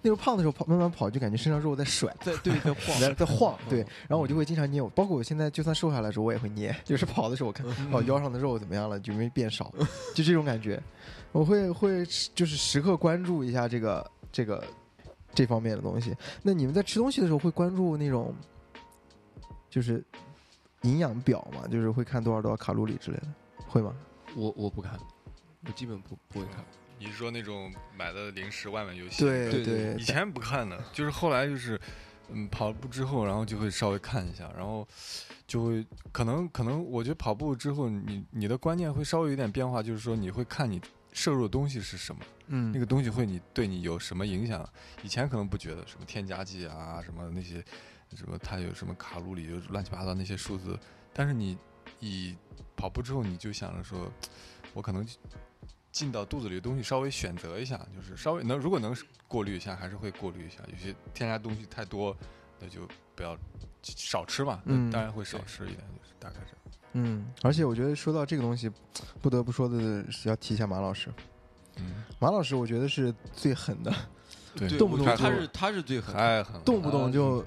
Speaker 1: 那时候胖的时候跑慢慢跑就感觉身上肉在甩，
Speaker 2: 在对 在晃
Speaker 1: 在晃，对，然后我就会经常捏我，包括我现在就算瘦下来的时候我也会捏，就是跑的时候我看哦腰上的肉怎么样了，就没变少，就这种感觉，我会会就是时刻关注一下这个这个这方面的东西。那你们在吃东西的时候会关注那种就是。营养表嘛，就是会看多少多少卡路里之类的，会吗？
Speaker 2: 我我不看，我基本不不会看。
Speaker 3: 你是说那种买的零食外面有
Speaker 1: 写？对对，
Speaker 3: 以前不看的，就是后来就是嗯跑步之后，然后就会稍微看一下，然后就会可能可能我觉得跑步之后，你你的观念会稍微有点变化，就是说你会看你摄入的东西是什么，嗯，那个东西会你对你有什么影响？以前可能不觉得什么添加剂啊，什么那些。什么？它有什么卡路里？就乱七八糟那些数字。但是你以跑步之后，你就想着说，我可能进到肚子里的东西稍微选择一下，就是稍微能如果能过滤一下，还是会过滤一下。有些添加东西太多，那就不要少吃嘛。嗯，当然会少吃一点，就是大概这样。
Speaker 1: 嗯，而且我觉得说到这个东西，不得不说的是要提一下马老师。嗯，马老师我觉得是最狠的。
Speaker 3: 对，
Speaker 1: 动不动
Speaker 2: 他是他是最狠，
Speaker 3: 太狠，
Speaker 1: 动不动就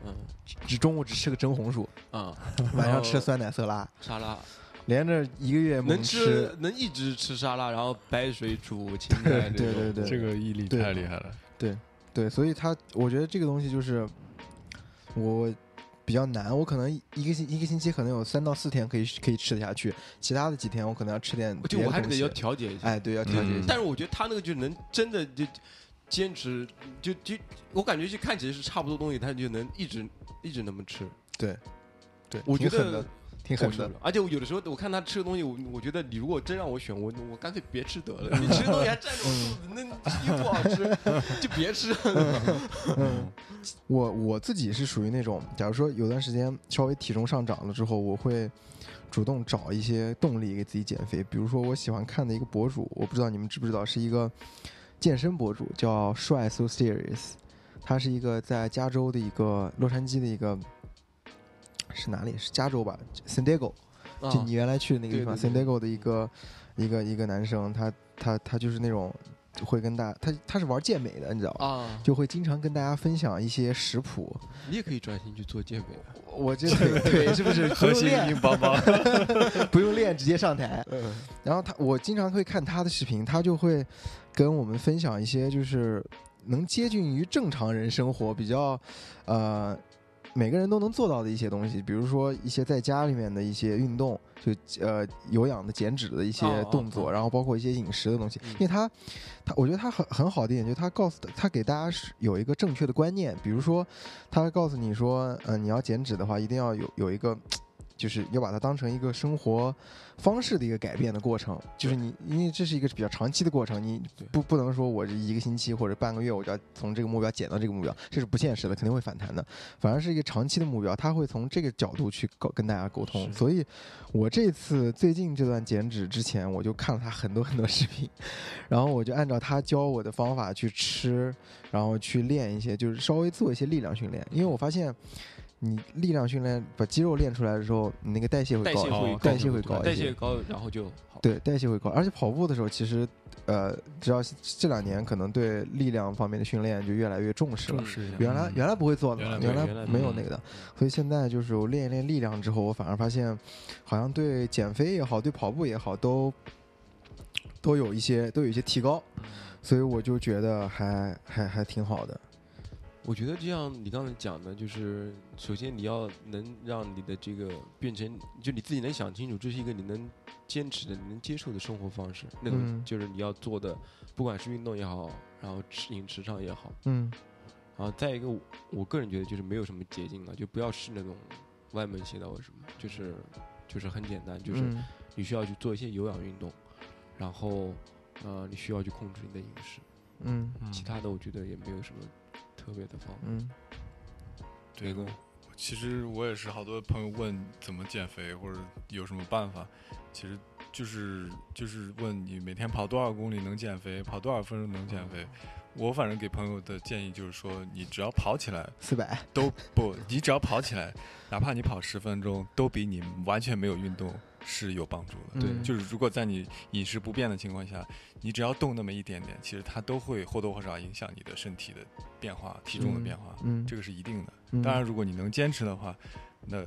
Speaker 1: 只中午只吃个蒸红薯，啊，晚上吃酸奶色拉
Speaker 2: 沙拉，
Speaker 1: 连着一个月
Speaker 2: 能吃能一直吃沙拉，然后白水煮青菜，
Speaker 1: 对对对，
Speaker 3: 这个毅力太厉害了，
Speaker 1: 对对，所以他我觉得这个东西就是我比较难，我可能一个星一个星期可能有三到四天可以可以吃得下去，其他的几天我可能要吃点，
Speaker 2: 就我还是得要调节一下，
Speaker 1: 哎，对，要调节，
Speaker 2: 但是我觉得他那个就能真的就。坚持就就我感觉就看起来是差不多东西，他就能一直一直那么吃。
Speaker 1: 对，对，
Speaker 2: 我觉得
Speaker 1: 挺狠的。
Speaker 2: 而且我有的时候我看他吃的东西，我我觉得你如果真让我选，我我干脆别吃得了。你吃东西还占着我肚子，那又不好吃，就别吃。
Speaker 1: 我我自己是属于那种，假如说有段时间稍微体重上涨了之后，我会主动找一些动力给自己减肥。比如说我喜欢看的一个博主，我不知道你们知不知道，是一个。健身博主叫帅 so serious，他是一个在加州的一个洛杉矶的一个是哪里？是加州吧？San Diego，就你原来去的那个地方，San Diego 的一个一个一个男生，他他他就是那种。会跟大他他是玩健美的，你知道吧？啊，就会经常跟大家分享一些食谱。
Speaker 2: 你也可以专心去做健美，
Speaker 1: 我这腿腿是不是
Speaker 3: 核心硬邦邦？
Speaker 1: 不用练直接上台。然后他我经常会看他的视频，他就会跟我们分享一些就是能接近于正常人生活比较呃。每个人都能做到的一些东西，比如说一些在家里面的一些运动，就呃有氧的、减脂的一些动作，然后包括一些饮食的东西。因为他，他我觉得他很很好的一点，就是他告诉他给大家是有一个正确的观念，比如说他告诉你说，嗯，你要减脂的话，一定要有有一个。就是要把它当成一个生活方式的一个改变的过程，就是你，因为这是一个比较长期的过程，你不不能说我这一个星期或者半个月我就要从这个目标减到这个目标，这是不现实的，肯定会反弹的。反而是一个长期的目标，他会从这个角度去沟跟大家沟通。所以，我这次最近这段减脂之前，我就看了他很多很多视频，然后我就按照他教我的方法去吃，然后去练一些，就是稍微做一些力量训练，因为我发现。你力量训练把肌肉练出来的时候，你那个代谢会高，代谢会高，
Speaker 2: 代谢高，然后就好。
Speaker 1: 对，代谢会高，而且跑步的时候，其实，呃，只要这两年可能对力量方面的训练就越来越重视了。原来原来不会做的，原来没有那个的，所以现在就是我练一练力量之后，我反而发现，好像对减肥也好，对跑步也好，都都有一些都有一些提高，所以我就觉得还还还挺好的。
Speaker 2: 我觉得就像，你刚才讲的，就是首先你要能让你的这个变成，就你自己能想清楚，这是一个你能坚持的、你能接受的生活方式。那种就是你要做的，不管是运动也好，然后吃饮食上也好，嗯。然后再一个，我个人觉得就是没有什么捷径了，就不要试那种歪门邪道什么，就是就是很简单，就是你需要去做一些有氧运动，然后呃，你需要去控制你的饮食，嗯，其他的我觉得也没有什么。特别的方便。嗯，
Speaker 3: 对的。其实我也是，好多朋友问怎么减肥或者有什么办法，其实就是就是问你每天跑多少公里能减肥，跑多少分钟能减肥。我反正给朋友的建议就是说，你只要跑起来
Speaker 1: 四百
Speaker 3: 都不，你只要跑起来，哪怕你跑十分钟，都比你完全没有运动是有帮助的。
Speaker 1: 对，
Speaker 3: 就是如果在你饮食不变的情况下，你只要动那么一点点，其实它都会或多或少影响你的身体的变化、体重的变化。嗯，这个是一定的。当然，如果你能坚持的话，那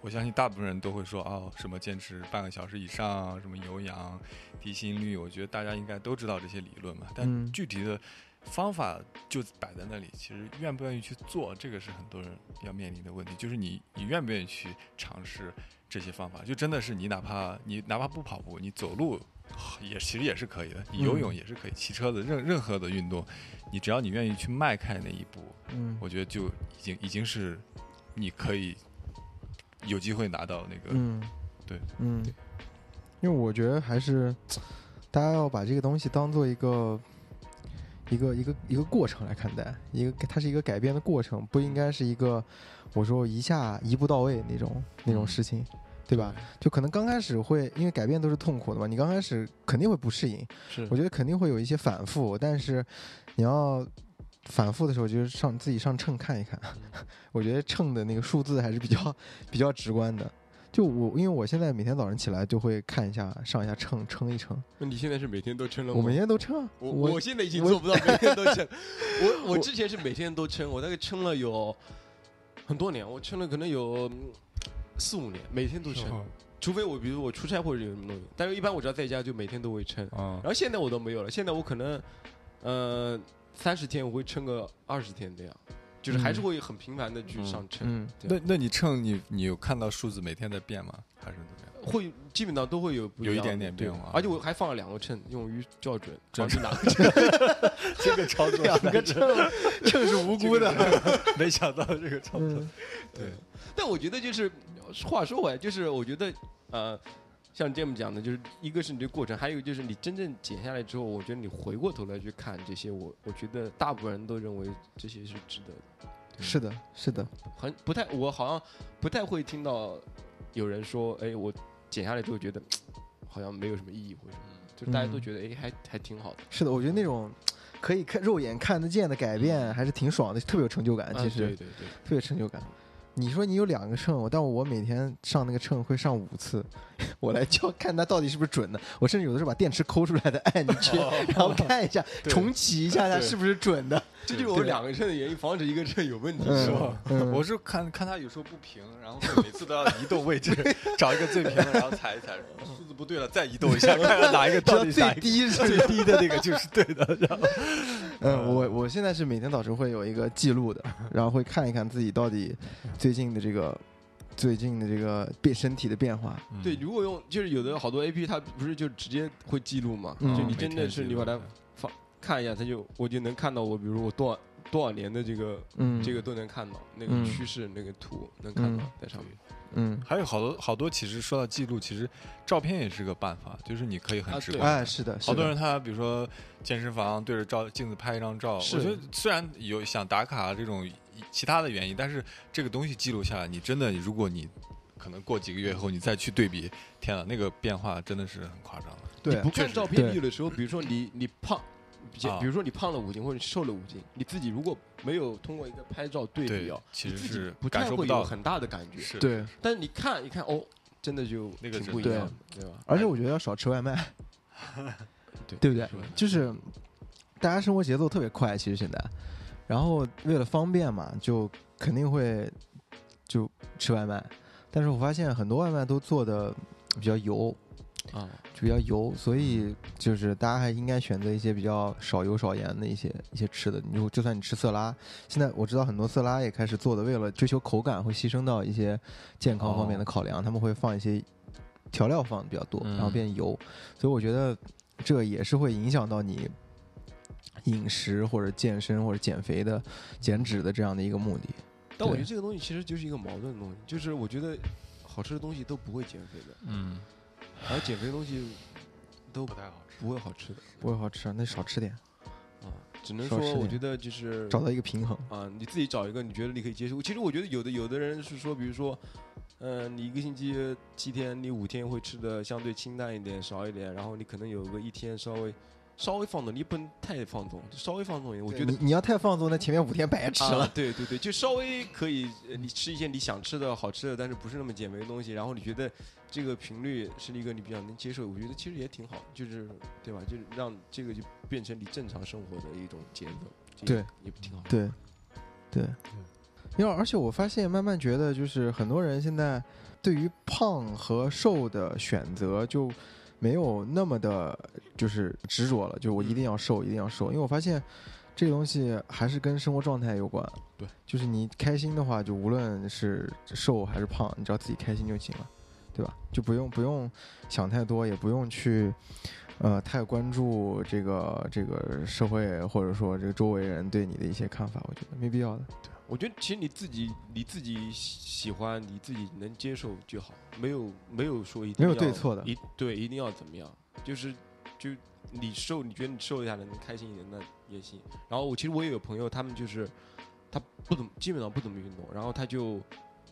Speaker 3: 我相信大部分人都会说哦，什么坚持半个小时以上，什么有氧、低心率，我觉得大家应该都知道这些理论嘛。但具体的。方法就摆在那里，其实愿不愿意去做，这个是很多人要面临的问题。就是你，你愿不愿意去尝试这些方法？就真的是你，哪怕你哪怕不跑步，你走路也其实也是可以的，你游泳也是可以，骑车子任任何的运动，你只要你愿意去迈开那一步，嗯，我觉得就已经已经是你可以有机会拿到那个，嗯，对，
Speaker 1: 嗯，因为我觉得还是大家要把这个东西当做一个。一个一个一个过程来看待，一个它是一个改变的过程，不应该是一个我说一下一步到位那种那种事情，对吧？就可能刚开始会，因为改变都是痛苦的嘛，你刚开始肯定会不适应，
Speaker 2: 是，
Speaker 1: 我觉得肯定会有一些反复，但是你要反复的时候，就是上自己上秤看一看，我觉得秤的那个数字还是比较比较直观的。就我，因为我现在每天早上起来就会看一下，上一下秤，称一称。
Speaker 2: 那你现在是每天都称了
Speaker 1: 吗？我每天都称。
Speaker 2: 我我现在已经做不到每天都称。我我之前是每天都称，我大概称了有很多年，我称了可能有四五年，每天都称。除非我比如我出差或者有什么东西，但是一般我只要在家就每天都会称。然后现在我都没有了，现在我可能呃三十天我会称个二十天这样。就是还是会很频繁的去上称，
Speaker 3: 那那你称你你有看到数字每天在变吗？还是怎么样？
Speaker 2: 会基本上都会有
Speaker 3: 有一点点变化，
Speaker 2: 而且我还放了两个秤，用于校准，
Speaker 3: 这
Speaker 2: 是哪个秤？
Speaker 3: 这个操作
Speaker 1: 两个秤，秤是无辜的，
Speaker 3: 没想到这个操作。
Speaker 2: 对，但我觉得就是话说回来，就是我觉得呃。像这么讲的，就是一个是你这过程，还有就是你真正减下来之后，我觉得你回过头来去看这些，我我觉得大部分人都认为这些是值得的。
Speaker 1: 是的，是的，
Speaker 2: 很不太，我好像不太会听到有人说，哎，我减下来之后觉得好像没有什么意义或者什么，就大家都觉得哎，还还挺好的。
Speaker 1: 是的，我觉得那种可以看肉眼看得见的改变，还是挺爽的，特别有成就感。其实，
Speaker 2: 对对对，
Speaker 1: 特别成就感。你说你有两个秤，但我每天上那个秤会上五次，我来教看它到底是不是准的。我甚至有的时候把电池抠出来的按进去，然后看一下重启一下它是不是准的。
Speaker 2: 这就是我两个秤的原因，防止一个秤有问题，是吧？
Speaker 3: 我是看看它有时候不平，然后每次都要移动位置，找一个最平的，然后踩一踩，数字不对了再移动一下，看看哪一个到底
Speaker 1: 最低
Speaker 3: 最低的那个就是对的。然后，
Speaker 1: 嗯，我我现在是每天早晨会有一个记录的，然后会看一看自己到底最近的这个最近的这个变身体的变化。
Speaker 2: 对，如果用就是有的好多 A P P 它不是就直接会记录嘛？就你真的是你把它放看一下，它就我就能看到我，比如我多少多少年的这个这个都能看到那个趋势那个图能看到在上面。
Speaker 1: 嗯，
Speaker 3: 还有好多好多，其实说到记录，其实照片也是个办法，就是你可以很直观。
Speaker 1: 哎，是的，
Speaker 3: 好多人他比如说健身房对着照镜子拍一张照，我觉得虽然有想打卡这种其他的原因，但是这个东西记录下来，你真的如果你可能过几个月以后你再去对比，天呐，那个变化真的是很夸张的。
Speaker 1: 对，
Speaker 2: 不看照片有的时候，比如说你你胖。比如说你胖了五斤或者瘦了五斤，你自己如果没有通过一个拍照对比啊，
Speaker 3: 其实是
Speaker 2: 不太会有很大的感觉。
Speaker 1: 对，
Speaker 2: 但是你看一看哦，真的就
Speaker 3: 那个
Speaker 2: 不一样，对吧？
Speaker 1: 而且我觉得要少吃外卖，对对不对？就是大家生活节奏特别快，其实现在，然后为了方便嘛，就肯定会就吃外卖。但是我发现很多外卖都做的比较油。
Speaker 2: 啊，
Speaker 1: 就比较油，所以就是大家还应该选择一些比较少油少盐的一些一些吃的。你就就算你吃色拉，现在我知道很多色拉也开始做的，为了追求口感，会牺牲到一些健康方面的考量，他们会放一些调料放的比较多，然后变油。所以我觉得这也是会影响到你饮食或者健身或者减肥的减脂的这样的一个目的。
Speaker 2: 但我觉得这个东西其实就是一个矛盾的东西，就是我觉得好吃的东西都不会减肥的。
Speaker 3: 嗯。
Speaker 2: 而减肥的东西都
Speaker 3: 不太好吃，
Speaker 2: 不会好吃的，
Speaker 1: 不会好吃，那少吃点
Speaker 2: 啊。只能说，我觉得就是
Speaker 1: 找到一个平衡
Speaker 2: 啊，你自己找一个你觉得你可以接受。其实我觉得有的有的人是说，比如说，嗯，你一个星期七天，你五天会吃的相对清淡一点，少一点，然后你可能有个一天稍微。稍微放纵，你不能太放纵，稍微放纵一点。我觉得
Speaker 1: 你要太放纵，那前面五天白吃了。
Speaker 2: 对对对，就稍微可以，你吃一些你想吃的好吃的，但是不是那么减肥的东西。然后你觉得这个频率是一个你比较能接受，我觉得其实也挺好，就是对吧？就是让这个就变成你正常生活的一种节奏，
Speaker 1: 对，
Speaker 2: 也挺好。
Speaker 1: 对，对，因为而且我发现，慢慢觉得就是很多人现在对于胖和瘦的选择就。没有那么的，就是执着了，就我一定要瘦，一定要瘦，因为我发现这个东西还是跟生活状态有关。
Speaker 3: 对，
Speaker 1: 就是你开心的话，就无论是瘦还是胖，你只要自己开心就行了，对吧？就不用不用想太多，也不用去呃太关注这个这个社会或者说这个周围人对你的一些看法，我觉得没必要的。
Speaker 2: 对。我觉得其实你自己你自己喜欢你自己能接受就好，没有没有说一定
Speaker 1: 没有对错的，
Speaker 2: 一对一定要怎么样，就是就你瘦，你觉得你瘦一下能开心一点那也行。然后我其实我也有朋友，他们就是他不怎么基本上不怎么运动，然后他就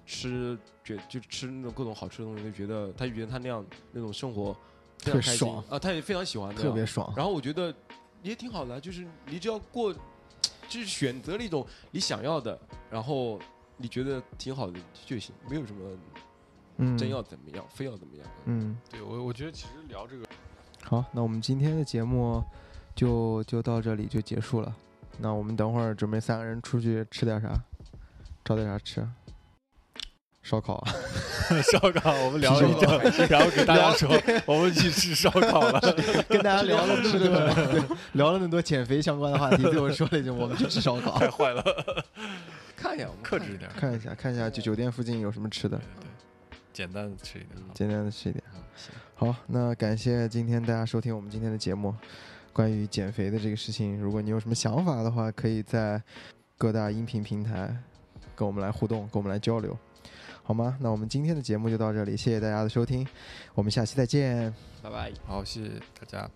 Speaker 2: 吃觉就吃那种各种好吃的东西，就觉得他就觉得他那样那种生活非常开心啊，他也非常喜欢，
Speaker 1: 特别爽。
Speaker 2: 然后我觉得也挺好的，就是你只要过。就是选择了一种你想要的，然后你觉得挺好的就行，没有什么，
Speaker 1: 嗯，
Speaker 2: 真要怎么样，非要怎么样，
Speaker 1: 嗯，
Speaker 3: 对我我觉得其实聊这个，
Speaker 1: 好，那我们今天的节目就就到这里就结束了，那我们等会儿准备三个人出去吃点啥，找点啥吃。烧烤，
Speaker 3: 烧烤，我们聊了一阵，然后给大家说，我们去吃烧烤了，
Speaker 1: 跟大家聊了吃的，聊了那么多减肥相关的话题，最后说了一句，我们去吃烧烤，
Speaker 3: 太坏了。
Speaker 2: 看一下，我们
Speaker 3: 克制一点，
Speaker 1: 看一下，看一下，就酒店附近有什么吃的，
Speaker 3: 对，简单的吃一点，
Speaker 1: 简单的吃一点。好，那感谢今天大家收听我们今天的节目，关于减肥的这个事情，如果你有什么想法的话，可以在各大音频平台跟我们来互动，跟我们来交流。好吗？那我们今天的节目就到这里，谢谢大家的收听，我们下期再见，
Speaker 2: 拜拜。
Speaker 3: 好，谢谢大家。